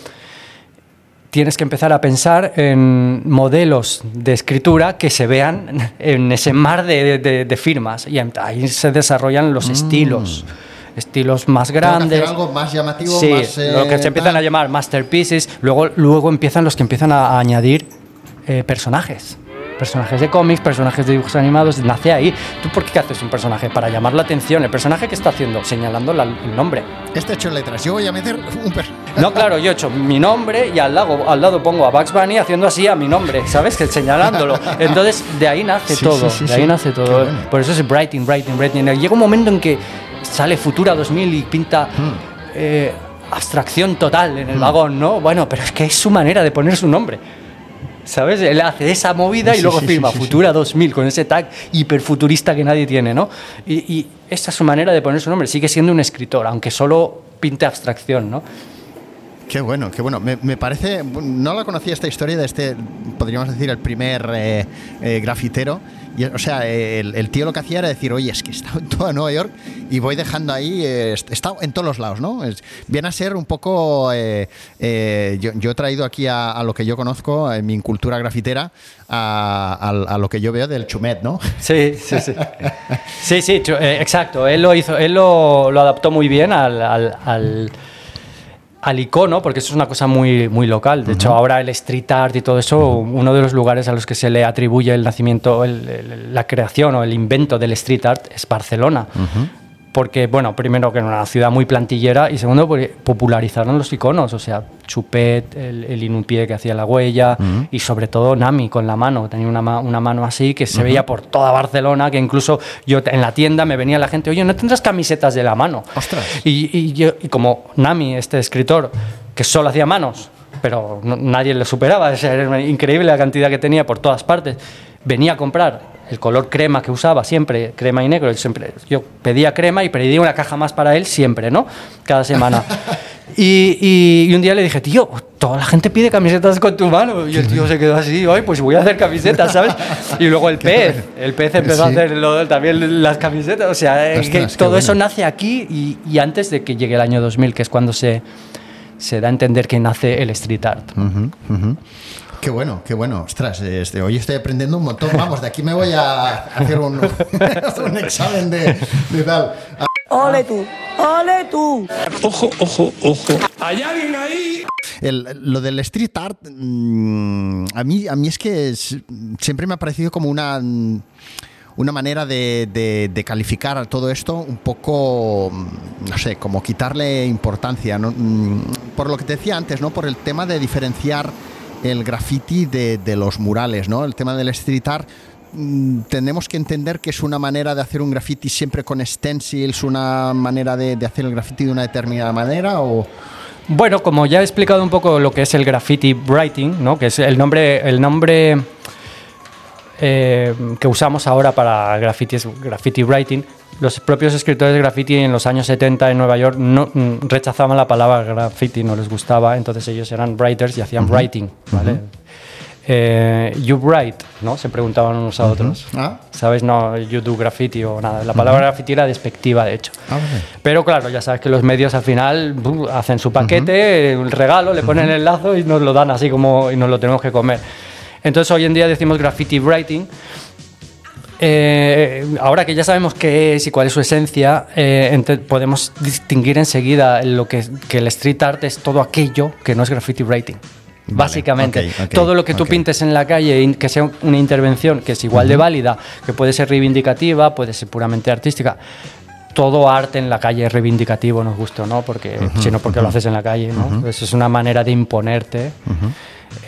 [SPEAKER 3] tienes que empezar a pensar en modelos de escritura que se vean en ese mar de, de, de firmas y ahí se desarrollan los mm. estilos estilos más grandes.
[SPEAKER 1] algo más llamativo,
[SPEAKER 3] sí,
[SPEAKER 1] más, eh,
[SPEAKER 3] lo que se empiezan
[SPEAKER 1] tal.
[SPEAKER 3] a llamar masterpieces. Luego, luego empiezan los que empiezan a, a añadir eh, personajes personajes de cómics, personajes de dibujos animados, nace ahí. ¿Tú por qué haces un personaje? Para llamar la atención. ¿El personaje que está haciendo? Señalando la, el nombre.
[SPEAKER 1] Este hecho letras. Yo voy a meter un personaje.
[SPEAKER 3] No, claro, yo he hecho mi nombre y al lado, al lado pongo a Bugs Bunny haciendo así a mi nombre, ¿sabes? Que señalándolo. [laughs] Entonces, de ahí nace
[SPEAKER 1] Sí,
[SPEAKER 3] todo.
[SPEAKER 1] sí, sí,
[SPEAKER 3] de ahí nace todo.
[SPEAKER 1] bueno.
[SPEAKER 3] Por eso es writing, writing, writing. Llega un momento en que sale Futura 2000 y pinta.
[SPEAKER 1] Hmm.
[SPEAKER 3] eh, abstracción total en el vagón, ¿no? Bueno, pero es que es su manera de poner su nombre. ¿Sabes? Él hace esa movida
[SPEAKER 1] Sí,
[SPEAKER 3] y luego
[SPEAKER 1] sí,
[SPEAKER 3] firma
[SPEAKER 1] sí,
[SPEAKER 3] Futura 2000 con ese tag hiperfuturista que nadie tiene, ¿no? Y, y esa es su manera de poner su nombre. Sigue siendo un escritor, aunque solo pinte abstracción, ¿no?
[SPEAKER 1] Qué bueno, qué bueno. Me, me, parece, no la conocía esta historia de este, podríamos decir, el primer eh, eh, grafitero. O sea, el, tío lo que hacía era decir, oye, es que he estado en toda Nueva York y voy dejando ahí, eh, he estado en todos los lados, ¿no? Viene a ser un poco, eh, eh, yo, he traído aquí a, lo que yo conozco, en mi cultura grafitera, a, lo que yo veo del chumet, ¿no?
[SPEAKER 3] Sí, sí, sí. sí, sí, eh, exacto. Él lo hizo, él lo, adaptó muy bien al al icono, porque eso es una cosa muy, muy local. De uh -huh. hecho, ahora el street art y todo eso, uno de los lugares a los que se le atribuye el nacimiento, el, el, la creación o el invento del street art es Barcelona. Uh -huh. Porque, bueno, primero que era una ciudad muy plantillera y segundo, porque popularizaron los iconos, o sea, Chupet, el, el Inupié que hacía la huella uh -huh. y sobre todo Nami con la mano, tenía una, una mano así que se veía por toda Barcelona, que incluso yo en la tienda me venía la gente, oye, ¿no tendrás camisetas de la mano?
[SPEAKER 1] Ostras.
[SPEAKER 3] Y, y, yo, y como Nami, este escritor, que solo hacía manos, pero no, nadie le superaba, [laughs] era increíble la cantidad que tenía por todas partes, venía a comprar el color crema que usaba siempre, crema y negro, siempre, yo pedía crema y pedía una caja más para él siempre, ¿no? Cada semana. [laughs] Y, y, y, un día le dije, tío, toda la gente pide camisetas con tu mano. Y el tío se quedó así, ay, pues voy a hacer camisetas, ¿sabes? Y luego el [laughs] pez, el pez empezó sí. a hacer lo, también las camisetas. O sea, es que todo bueno. eso nace aquí y, y, antes de que llegue el año 2000, que es cuando se, se da a entender que nace el street art.
[SPEAKER 1] Uh -huh, uh -huh. Qué bueno, qué bueno. Ostras, este, hoy estoy aprendiendo un montón. Vamos, de aquí me voy a hacer un, [laughs] un examen de, de tal.
[SPEAKER 4] ¡Ole tú! ¡Ole tú!
[SPEAKER 5] Ojo, ojo, ojo. ¿Hay alguien ahí?
[SPEAKER 1] El, lo del street art, mmm, a, mí, a mí es que es, siempre me ha parecido como una una manera de, de, de, calificar todo esto un poco, no sé, como quitarle importancia, ¿no? por lo que te decía antes, ¿no? Por el tema de diferenciar el graffiti de, los murales, ¿no? El tema del street art mm, tenemos que entender que es una manera de hacer un graffiti siempre con stencils, una manera de, de hacer el graffiti de una determinada manera o
[SPEAKER 3] Bueno, como ya he explicado un poco lo que es el graffiti writing, ¿no? que es el nombre, el nombre eh, que usamos ahora para graffiti es graffiti writing, los propios escritores de graffiti en los años 70 en Nueva York no, mm, rechazaban la palabra graffiti, no les gustaba, entonces ellos eran writers y hacían writing. ¿vale? Eh, you write, ¿no? Se preguntaban unos a otros.
[SPEAKER 1] Ah.
[SPEAKER 3] ¿Sabes? No, you do graffiti o nada. La palabra graffiti era despectiva, de hecho.
[SPEAKER 1] Ah, vale.
[SPEAKER 3] Pero claro, ya sabes que los medios al final hacen su paquete, el regalo, le ponen el lazo y nos lo dan así como y nos lo tenemos que comer. Entonces hoy en día decimos graffiti writing. Eh, ahora que ya sabemos qué es y cuál es su esencia, eh, podemos distinguir enseguida lo que, que el street art es todo aquello que no es graffiti writing.
[SPEAKER 1] Vale,
[SPEAKER 3] Básicamente, todo lo que tú pintes en la calle, y que sea una intervención que es igual de válida, que puede ser reivindicativa, puede ser puramente artística. Todo arte en la calle es reivindicativo, nos gusta o no, porque si no, porque lo haces en la calle, ¿no? Eso es una manera de imponerte.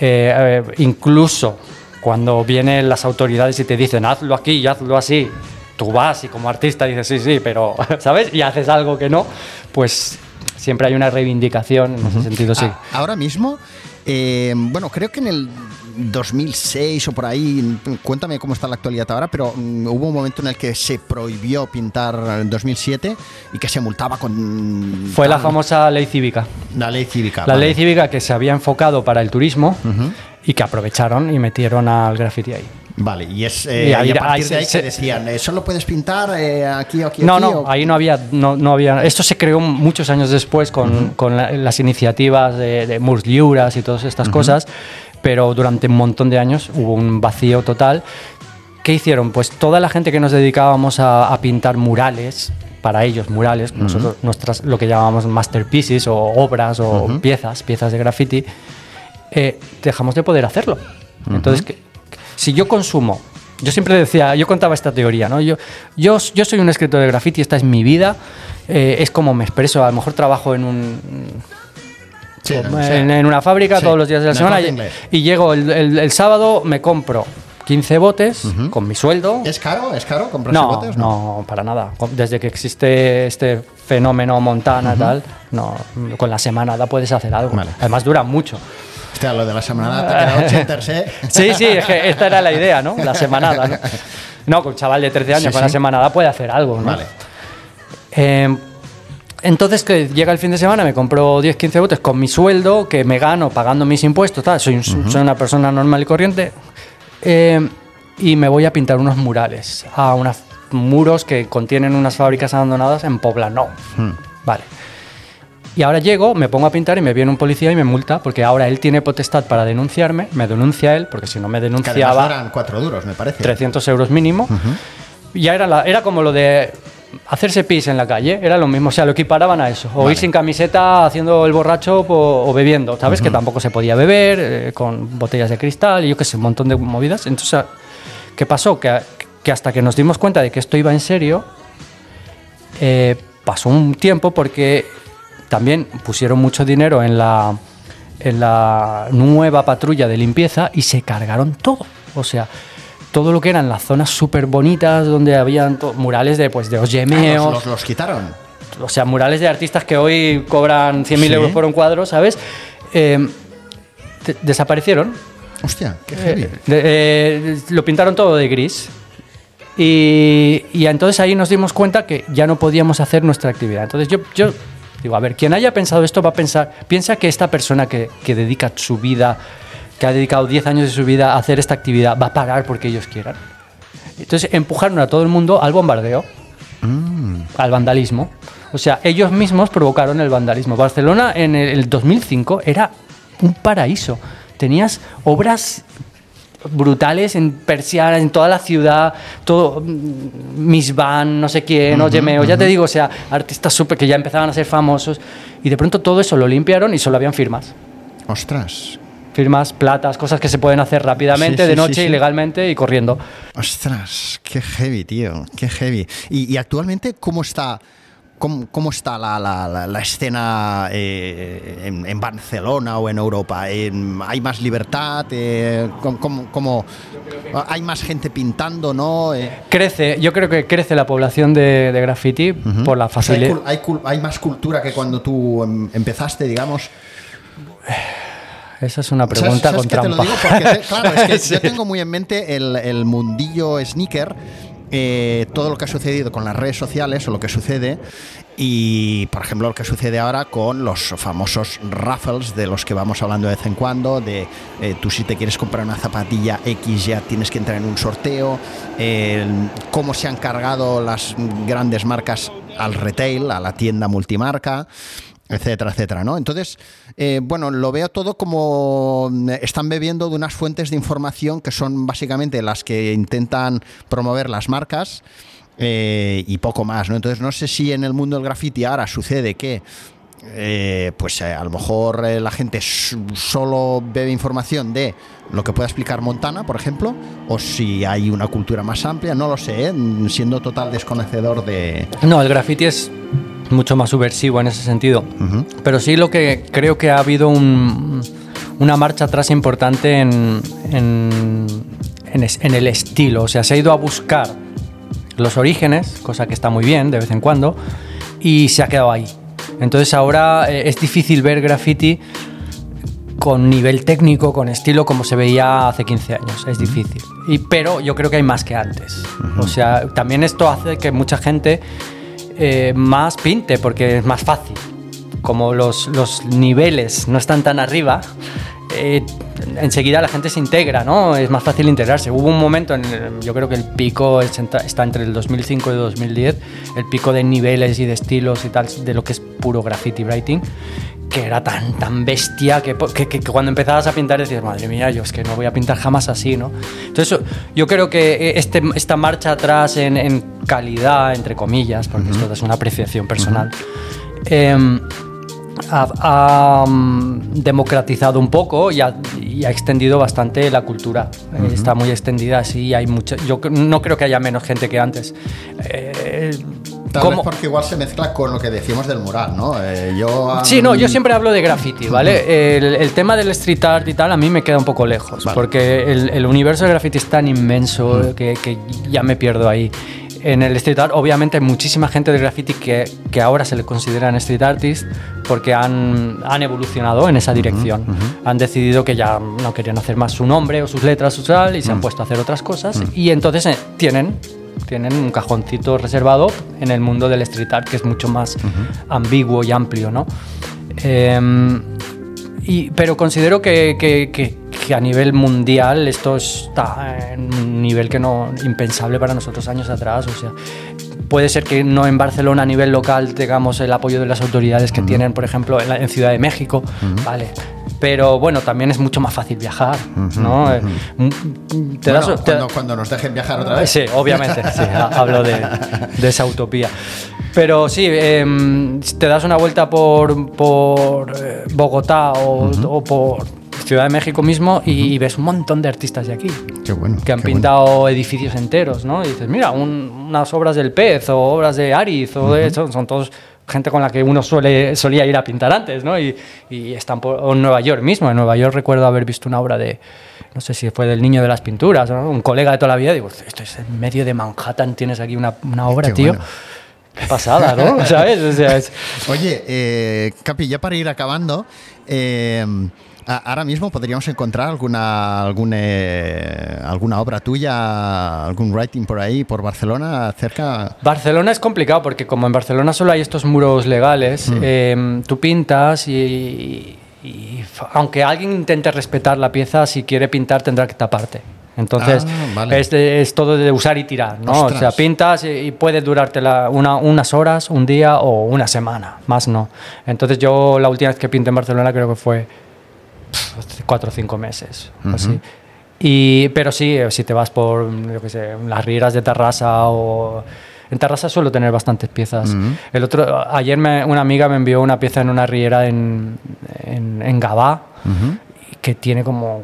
[SPEAKER 3] Eh, incluso cuando vienen las autoridades y te dicen hazlo aquí y hazlo así, tú vas y como artista dices sí, sí, pero, [laughs] ¿sabes? Y haces algo que no, pues siempre hay una reivindicación en ese sentido, sí.
[SPEAKER 1] Ah, ahora mismo, eh, bueno, creo que en el 2006 o por ahí, cuéntame cómo está la actualidad ahora, pero mm, hubo un momento en el que se prohibió pintar en 2007 y que se multaba con...
[SPEAKER 3] Fue la famosa ley cívica.
[SPEAKER 1] La ley cívica.
[SPEAKER 3] La
[SPEAKER 1] vale.
[SPEAKER 3] ley cívica que se había enfocado para el turismo y que aprovecharon y metieron al graffiti ahí.
[SPEAKER 1] Vale, y es eh,
[SPEAKER 3] Y
[SPEAKER 1] y
[SPEAKER 3] ahí-
[SPEAKER 1] a partir
[SPEAKER 3] ahí
[SPEAKER 1] de ahí
[SPEAKER 3] se-
[SPEAKER 1] que decían, eh, solo puedes pintar eh, aquí o aquí.
[SPEAKER 3] No,
[SPEAKER 1] aquí,
[SPEAKER 3] no,
[SPEAKER 1] o-
[SPEAKER 3] ahí no había, no, no había. Esto se creó muchos años después con, con la- las iniciativas de, de Murs Lliures y todas estas cosas, pero durante un montón de años hubo un vacío total. ¿Qué hicieron? Pues toda la gente que nos dedicábamos a, a pintar murales, para ellos murales, nosotros nuestras, lo que llamamos masterpieces o obras o piezas, piezas de graffiti, eh, dejamos de poder hacerlo. Entonces, que- si yo consumo, yo siempre decía, yo contaba esta teoría, ¿no? Yo, yo, yo soy un escritor de graffiti, esta es mi vida, eh, es como me expreso, a lo mejor trabajo en un...
[SPEAKER 1] Sí, no sé.
[SPEAKER 3] en, en una fábrica
[SPEAKER 1] Sí,
[SPEAKER 3] todos los días de la
[SPEAKER 1] en
[SPEAKER 3] semana y, y llego el, el- el sábado, me compro 15 botes con mi sueldo.
[SPEAKER 1] ¿Es caro? ¿Es caro comprarse
[SPEAKER 3] No,
[SPEAKER 1] botes?
[SPEAKER 3] no, para nada. Desde que existe este fenómeno Montana tal, no, con la semanada puedes hacer algo.
[SPEAKER 1] Vale.
[SPEAKER 3] Además dura mucho.
[SPEAKER 1] Hostia, lo de la semana te [laughs] ¿eh?
[SPEAKER 3] Sí, sí, es que esta era la idea, ¿no? La semanada, ¿no? No, con un chaval de 13 años
[SPEAKER 1] Sí,
[SPEAKER 3] con la
[SPEAKER 1] sí.
[SPEAKER 3] semanada puede hacer algo, ¿no?
[SPEAKER 1] Vale.
[SPEAKER 3] Eh, entonces, que llega el fin de semana, me compro 10, 15 botes con mi sueldo, que me gano pagando mis impuestos, tal. Soy, un- soy una persona normal y corriente. eh, y me voy a pintar unos murales a unos muros que contienen unas fábricas abandonadas en Poblano. Vale. Y ahora llego, me pongo a pintar y me viene un policía y me multa porque ahora él tiene potestad para denunciarme, me denuncia él, porque si no me
[SPEAKER 1] Que
[SPEAKER 3] denunciaba
[SPEAKER 1] eran cuatro duros, me parece.
[SPEAKER 3] 300 euros mínimo. Ya era, la- era como lo de hacerse pis en la calle, era lo mismo, o sea, lo equiparaban a eso. O
[SPEAKER 1] Vale.
[SPEAKER 3] ir sin camiseta haciendo el borracho po- o bebiendo, ¿sabes? Que tampoco se podía beber, eh, con botellas de cristal y yo qué sé, un montón de movidas. Entonces, ¿qué pasó? Que, que hasta que nos dimos cuenta de que esto iba en serio, eh, pasó un tiempo porque también pusieron mucho dinero en la, en la nueva patrulla de limpieza y se cargaron todo. O sea, todo lo que eran las zonas súper bonitas donde habían murales de, pues, de
[SPEAKER 1] Ah,
[SPEAKER 3] Oyemeos,
[SPEAKER 1] los, los- los quitaron.
[SPEAKER 3] o sea, murales de artistas que hoy cobran 100.000
[SPEAKER 1] Sí.
[SPEAKER 3] euros por un cuadro, ¿sabes? Eh, de- desaparecieron.
[SPEAKER 1] Hostia, qué heavy.
[SPEAKER 3] Eh, eh, lo pintaron todo de gris. Y, y entonces ahí nos dimos cuenta que ya no podíamos hacer nuestra actividad. Entonces yo, yo digo, a ver, quien haya pensado esto va a pensar, piensa que esta persona que, que dedica su vida, que ha dedicado 10 años de su vida a hacer esta actividad, va a parar porque ellos quieran. Entonces empujaron a todo el mundo al bombardeo, al vandalismo. O sea, ellos mismos provocaron el vandalismo. Barcelona en el 2005 era un paraíso. Tenías obras brutales en persianas, en toda la ciudad, todo mm, Miss Van, no sé quién, Óyeme, o ya te digo, o sea, artistas súper que ya empezaban a ser famosos y de pronto todo eso lo limpiaron y solo habían firmas.
[SPEAKER 1] Ostras.
[SPEAKER 3] Firmas, platas, cosas que se pueden hacer rápidamente,
[SPEAKER 1] sí,
[SPEAKER 3] de
[SPEAKER 1] sí,
[SPEAKER 3] noche,
[SPEAKER 1] sí.
[SPEAKER 3] ilegalmente y corriendo.
[SPEAKER 1] Ostras, qué heavy, tío, qué heavy. Y, y actualmente, ¿cómo está ¿cómo, cómo está la, la- la- la escena eh, en, en Barcelona o en Europa? ¿Hay más libertad? Eh, ¿cómo, cómo- ¿Hay más gente pintando? ¿no? Eh,
[SPEAKER 3] Crece, yo creo que crece la población de, de graffiti por la
[SPEAKER 1] o sea, hay,
[SPEAKER 3] facilidad.
[SPEAKER 1] hay hay más cultura que cuando tú em, empezaste, digamos.
[SPEAKER 3] Esa es una
[SPEAKER 1] ¿Sabes-
[SPEAKER 3] pregunta
[SPEAKER 1] sabes
[SPEAKER 3] con
[SPEAKER 1] que te lo
[SPEAKER 3] trampa.
[SPEAKER 1] digo? Porque claro, es que [laughs]
[SPEAKER 3] Sí.
[SPEAKER 1] yo tengo muy en mente el, el mundillo sneaker, eh, todo lo que ha sucedido con las redes sociales o lo que sucede. Y, por ejemplo, lo que sucede ahora con los famosos raffles de los que vamos hablando de vez en cuando, de eh, tú si te quieres comprar una zapatilla X ya tienes que entrar en un sorteo, el- cómo se han cargado las grandes marcas al retail, a la tienda multimarca etcétera, etcétera, ¿no? Entonces, eh, bueno, lo veo todo como mm, están bebiendo de unas fuentes de información que son básicamente las que intentan promover las marcas eh, y poco más, ¿no? Entonces, no sé si en el mundo del graffiti ahora sucede que eh, pues a lo mejor la gente solo bebe información de lo que pueda explicar Montana, por ejemplo, o si hay una cultura más amplia, no lo sé, siendo total desconocedor de...
[SPEAKER 3] No, el graffiti es mucho más subversivo en ese sentido. Pero sí lo que creo que ha habido un- una marcha atrás importante en, en, en es- en el estilo. O sea, se ha ido a buscar los orígenes, cosa que está muy bien de vez en cuando, y se ha quedado ahí. Entonces ahora eh, es difícil ver graffiti con nivel técnico, con estilo como se veía hace 15 años. Es difícil. Y, pero yo creo que hay más que antes. O sea, también esto hace que mucha gente eh, más pinte porque es más fácil. Como los, los niveles no están tan arriba, eh, enseguida la gente se integra, ¿no? Es más fácil integrarse. Hubo un momento, en el- yo creo que el pico está entre el 2005 y 2010, el pico de niveles y de estilos y tal, de lo que es puro graffiti writing, que era tan, tan bestia que, que- que- cuando empezabas a pintar decías, madre mía, yo es que no voy a pintar jamás así, ¿no? Entonces yo creo que este, esta marcha atrás en, en calidad, entre comillas, porque esto es una apreciación personal, em, ha, ha, mm, democratizado un poco y ha, y ha extendido bastante la cultura. Eh, Está muy extendida, sí, hay mucha, yo no creo que haya menos gente que antes. Eh,
[SPEAKER 1] Tal
[SPEAKER 3] ¿cómo-
[SPEAKER 1] vez porque igual se mezcla con lo que decíamos del mural, ¿no? Eh, yo,
[SPEAKER 3] Sí, no, yo
[SPEAKER 1] mm,
[SPEAKER 3] siempre hablo de graffiti, ¿vale? El, el tema del street art y tal a mí me queda un poco lejos,
[SPEAKER 1] Vale.
[SPEAKER 3] porque el, el universo del graffiti es tan inmenso que, que ya me pierdo ahí. En el street art, obviamente, hay muchísima gente de graffiti que, que ahora se le consideran street artists porque han, han evolucionado en esa dirección. Han decidido que ya no querían hacer más su nombre o sus letras o tal y se han puesto a hacer otras cosas y entonces eh, tienen tienen un cajoncito reservado en el mundo del street art que es mucho más ambiguo y amplio, ¿no? Em, y- pero considero que, que- que- que a nivel mundial esto está en un nivel que no impensable para nosotros años atrás. O sea, puede ser que no en Barcelona a nivel local tengamos el apoyo de las autoridades que tienen, por ejemplo, en, la- en Ciudad de México, vale. Pero bueno, también es mucho más fácil viajar, ¿no? Mm, te das-
[SPEAKER 1] bueno,
[SPEAKER 3] te-
[SPEAKER 1] cuando, cuando nos dejen viajar otra vez.
[SPEAKER 3] Sí, obviamente, sí, hablo de, de esa utopía. Pero sí, em, te das una vuelta por, por eh, Bogotá o, o por Ciudad de México mismo y, ves un montón de artistas de aquí
[SPEAKER 1] Qué bueno.
[SPEAKER 3] que han
[SPEAKER 1] bueno.
[SPEAKER 3] pintado edificios enteros, ¿no? Y dices, mira, un- unas obras del Pez o obras de Ariz o de eso, son todos gente con la que uno suele, solía ir a pintar antes, ¿no? Y, y están por o en Nueva York mismo. En Nueva York recuerdo haber visto una obra de, no sé si fue del Niño de las Pinturas, ¿no? un colega de toda la vida. Digo, esto es en medio de Manhattan, tienes aquí una, una obra,
[SPEAKER 1] Qué
[SPEAKER 3] tío.
[SPEAKER 1] bueno.
[SPEAKER 3] Qué pasada, ¿no? [laughs] ¿Sabes? O sea, es-
[SPEAKER 1] Oye, eh, Capi, ya para ir acabando, eh, ahora mismo podríamos encontrar alguna, algún, eh, alguna obra tuya, algún writing por ahí, por Barcelona, cerca.
[SPEAKER 3] Barcelona es complicado porque como en Barcelona solo hay estos muros legales, eh, tú pintas y, y aunque alguien intente respetar la pieza, si quiere pintar tendrá que taparte. Entonces
[SPEAKER 1] Ah, vale.
[SPEAKER 3] es, de- es todo de usar y tirar, ¿no?
[SPEAKER 1] Ostras.
[SPEAKER 3] O sea, pintas y, y puede durarte la- una, unas horas, un día o una semana, más no. Entonces yo la última vez que pinté en Barcelona creo que fue cuatro o cinco meses, así. Y, pero sí, eh, si te vas por, yo qué sé, las rieras de Tarrasa o... En Tarrasa suelo tener bastantes piezas. El otro, ayer me- una amiga me envió una pieza en una riera en, en, en Gabá que tiene como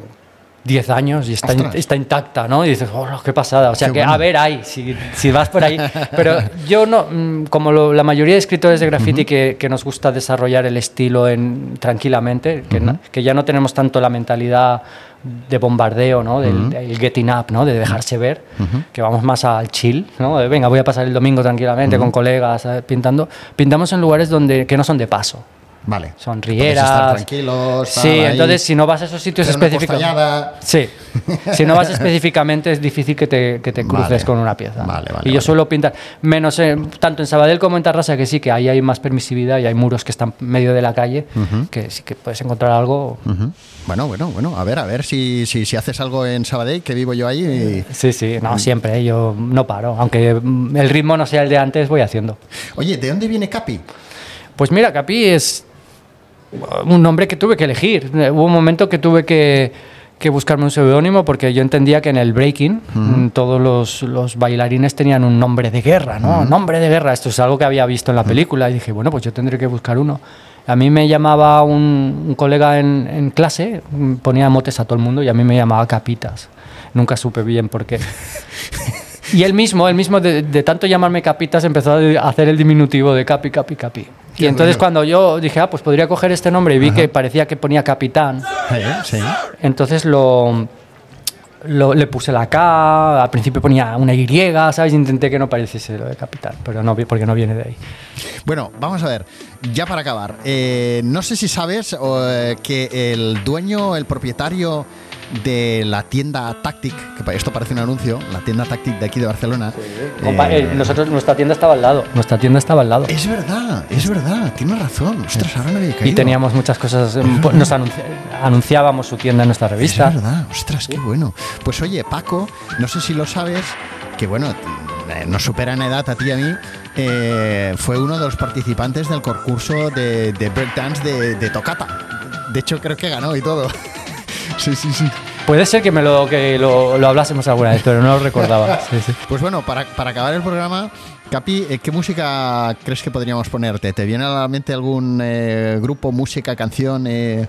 [SPEAKER 3] 10 años y está, in- está intacta, ¿no? Y dices, oh, qué pasada. O sea
[SPEAKER 1] Qué
[SPEAKER 3] que,
[SPEAKER 1] bueno.
[SPEAKER 3] a ver, hay, si, si vas por ahí. [laughs] Pero yo no, mm, como lo- la mayoría de escritores de graffiti que, que nos gusta desarrollar el estilo en, tranquilamente, que, no- que ya no tenemos tanto la mentalidad de bombardeo, ¿no? Del, del getting up, ¿no? De dejarse ver, que vamos más al chill, ¿no? De, venga, voy a pasar el domingo tranquilamente con colegas eh, pintando. Pintamos en lugares donde, que no son de paso.
[SPEAKER 1] Vale.
[SPEAKER 3] Son rieras.
[SPEAKER 1] estar tranquilos.
[SPEAKER 3] Sí,
[SPEAKER 1] ahí,
[SPEAKER 3] entonces si no vas a esos sitios específicos. Sí, [laughs] si no vas específicamente es difícil que te, que te cruces
[SPEAKER 1] Vale.
[SPEAKER 3] con una pieza.
[SPEAKER 1] Vale, vale,
[SPEAKER 3] y yo suelo pintar, menos en- tanto en Sabadell como en Tarrasa, que sí que ahí hay más permisividad y hay muros que están medio de la calle, que sí que puedes encontrar algo.
[SPEAKER 1] Bueno, bueno, bueno. A ver, a ver si, si, si haces algo en Sabadell, que vivo yo ahí. y-
[SPEAKER 3] Sí, sí, no, siempre, ¿eh? yo no paro. Aunque mm, el ritmo no sea el de antes, voy haciendo.
[SPEAKER 1] Oye, ¿de dónde viene Capi?
[SPEAKER 3] Pues mira, Capi es un nombre que tuve que elegir. Hubo un momento que tuve que, que buscarme un seudónimo porque yo entendía que en el breaking todos los, los bailarines tenían un nombre de guerra, ¿no? Nombre de guerra. Esto es algo que había visto en la película y dije, bueno, pues yo tendré que buscar uno. A mí me llamaba un, un colega en, en clase, ponía motes a todo el mundo y a mí me llamaba Capitas. Nunca supe bien por qué. [laughs] Y él mismo, él mismo de, de tanto llamarme Capitas empezó a hacer el diminutivo de Capi, Capi, Capi. Y
[SPEAKER 1] Qué
[SPEAKER 3] entonces
[SPEAKER 1] bueno.
[SPEAKER 3] cuando yo dije, ah, pues podría coger este nombre y vi que parecía que ponía Capitán,
[SPEAKER 1] sí.
[SPEAKER 3] entonces lo, lo- le puse la K, al principio ponía una Y, ¿sabes? Intenté que no pareciese lo de Capitán, pero no, porque no viene de ahí.
[SPEAKER 1] Bueno, vamos a ver. Ya para acabar. eh, no sé si sabes eh, que el dueño, el propietario de la tienda Tactic, que esto parece un anuncio, la tienda Tactic de aquí de Barcelona.
[SPEAKER 3] Compa-
[SPEAKER 1] eh,
[SPEAKER 3] eh, nosotros, nuestra tienda estaba al lado. Nuestra tienda estaba al lado.
[SPEAKER 1] es verdad, es verdad, tienes razón. Ostras, ahora no había caído.
[SPEAKER 3] Y teníamos muchas cosas, eh, pues nos anunci- anunciábamos su tienda en nuestra
[SPEAKER 1] Es
[SPEAKER 3] revista.
[SPEAKER 1] verdad, ostras, qué bueno. Pues oye, Paco, no sé si lo sabes, que bueno, eh, nos supera en edad a ti y a mí, eh, fue uno de los participantes del concurso de, de breakdance de, de Tocata. De hecho, creo que ganó y todo. Sí, sí, sí.
[SPEAKER 3] Puede ser que me lo, que lo, lo hablásemos alguna vez, pero no lo recordaba. [laughs] Sí, sí.
[SPEAKER 1] Pues bueno, para, para acabar el programa, Capi, eh, ¿qué música crees que podríamos ponerte? ¿Te viene a la mente algún eh, grupo, música, canción? eh?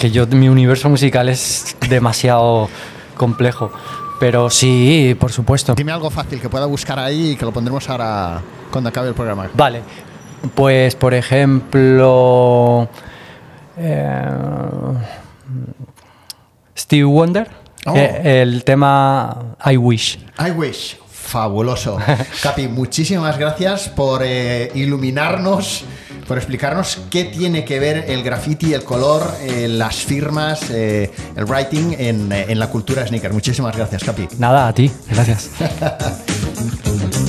[SPEAKER 3] Que yo, mi universo musical es demasiado complejo. Pero sí, por supuesto.
[SPEAKER 1] Dime algo fácil que pueda buscar ahí y que lo pondremos ahora cuando acabe el programa.
[SPEAKER 3] Vale. Pues, por ejemplo. Eh, Steve Wonder.
[SPEAKER 1] Oh.
[SPEAKER 3] el tema I Wish.
[SPEAKER 1] I wish. Fabuloso. [laughs] Capi, muchísimas gracias por eh, iluminarnos, por explicarnos qué tiene que ver el graffiti, el color, eh, las firmas, eh, el writing en, en la cultura sneaker. Muchísimas gracias, Capi.
[SPEAKER 3] Nada, a ti. Gracias. [laughs]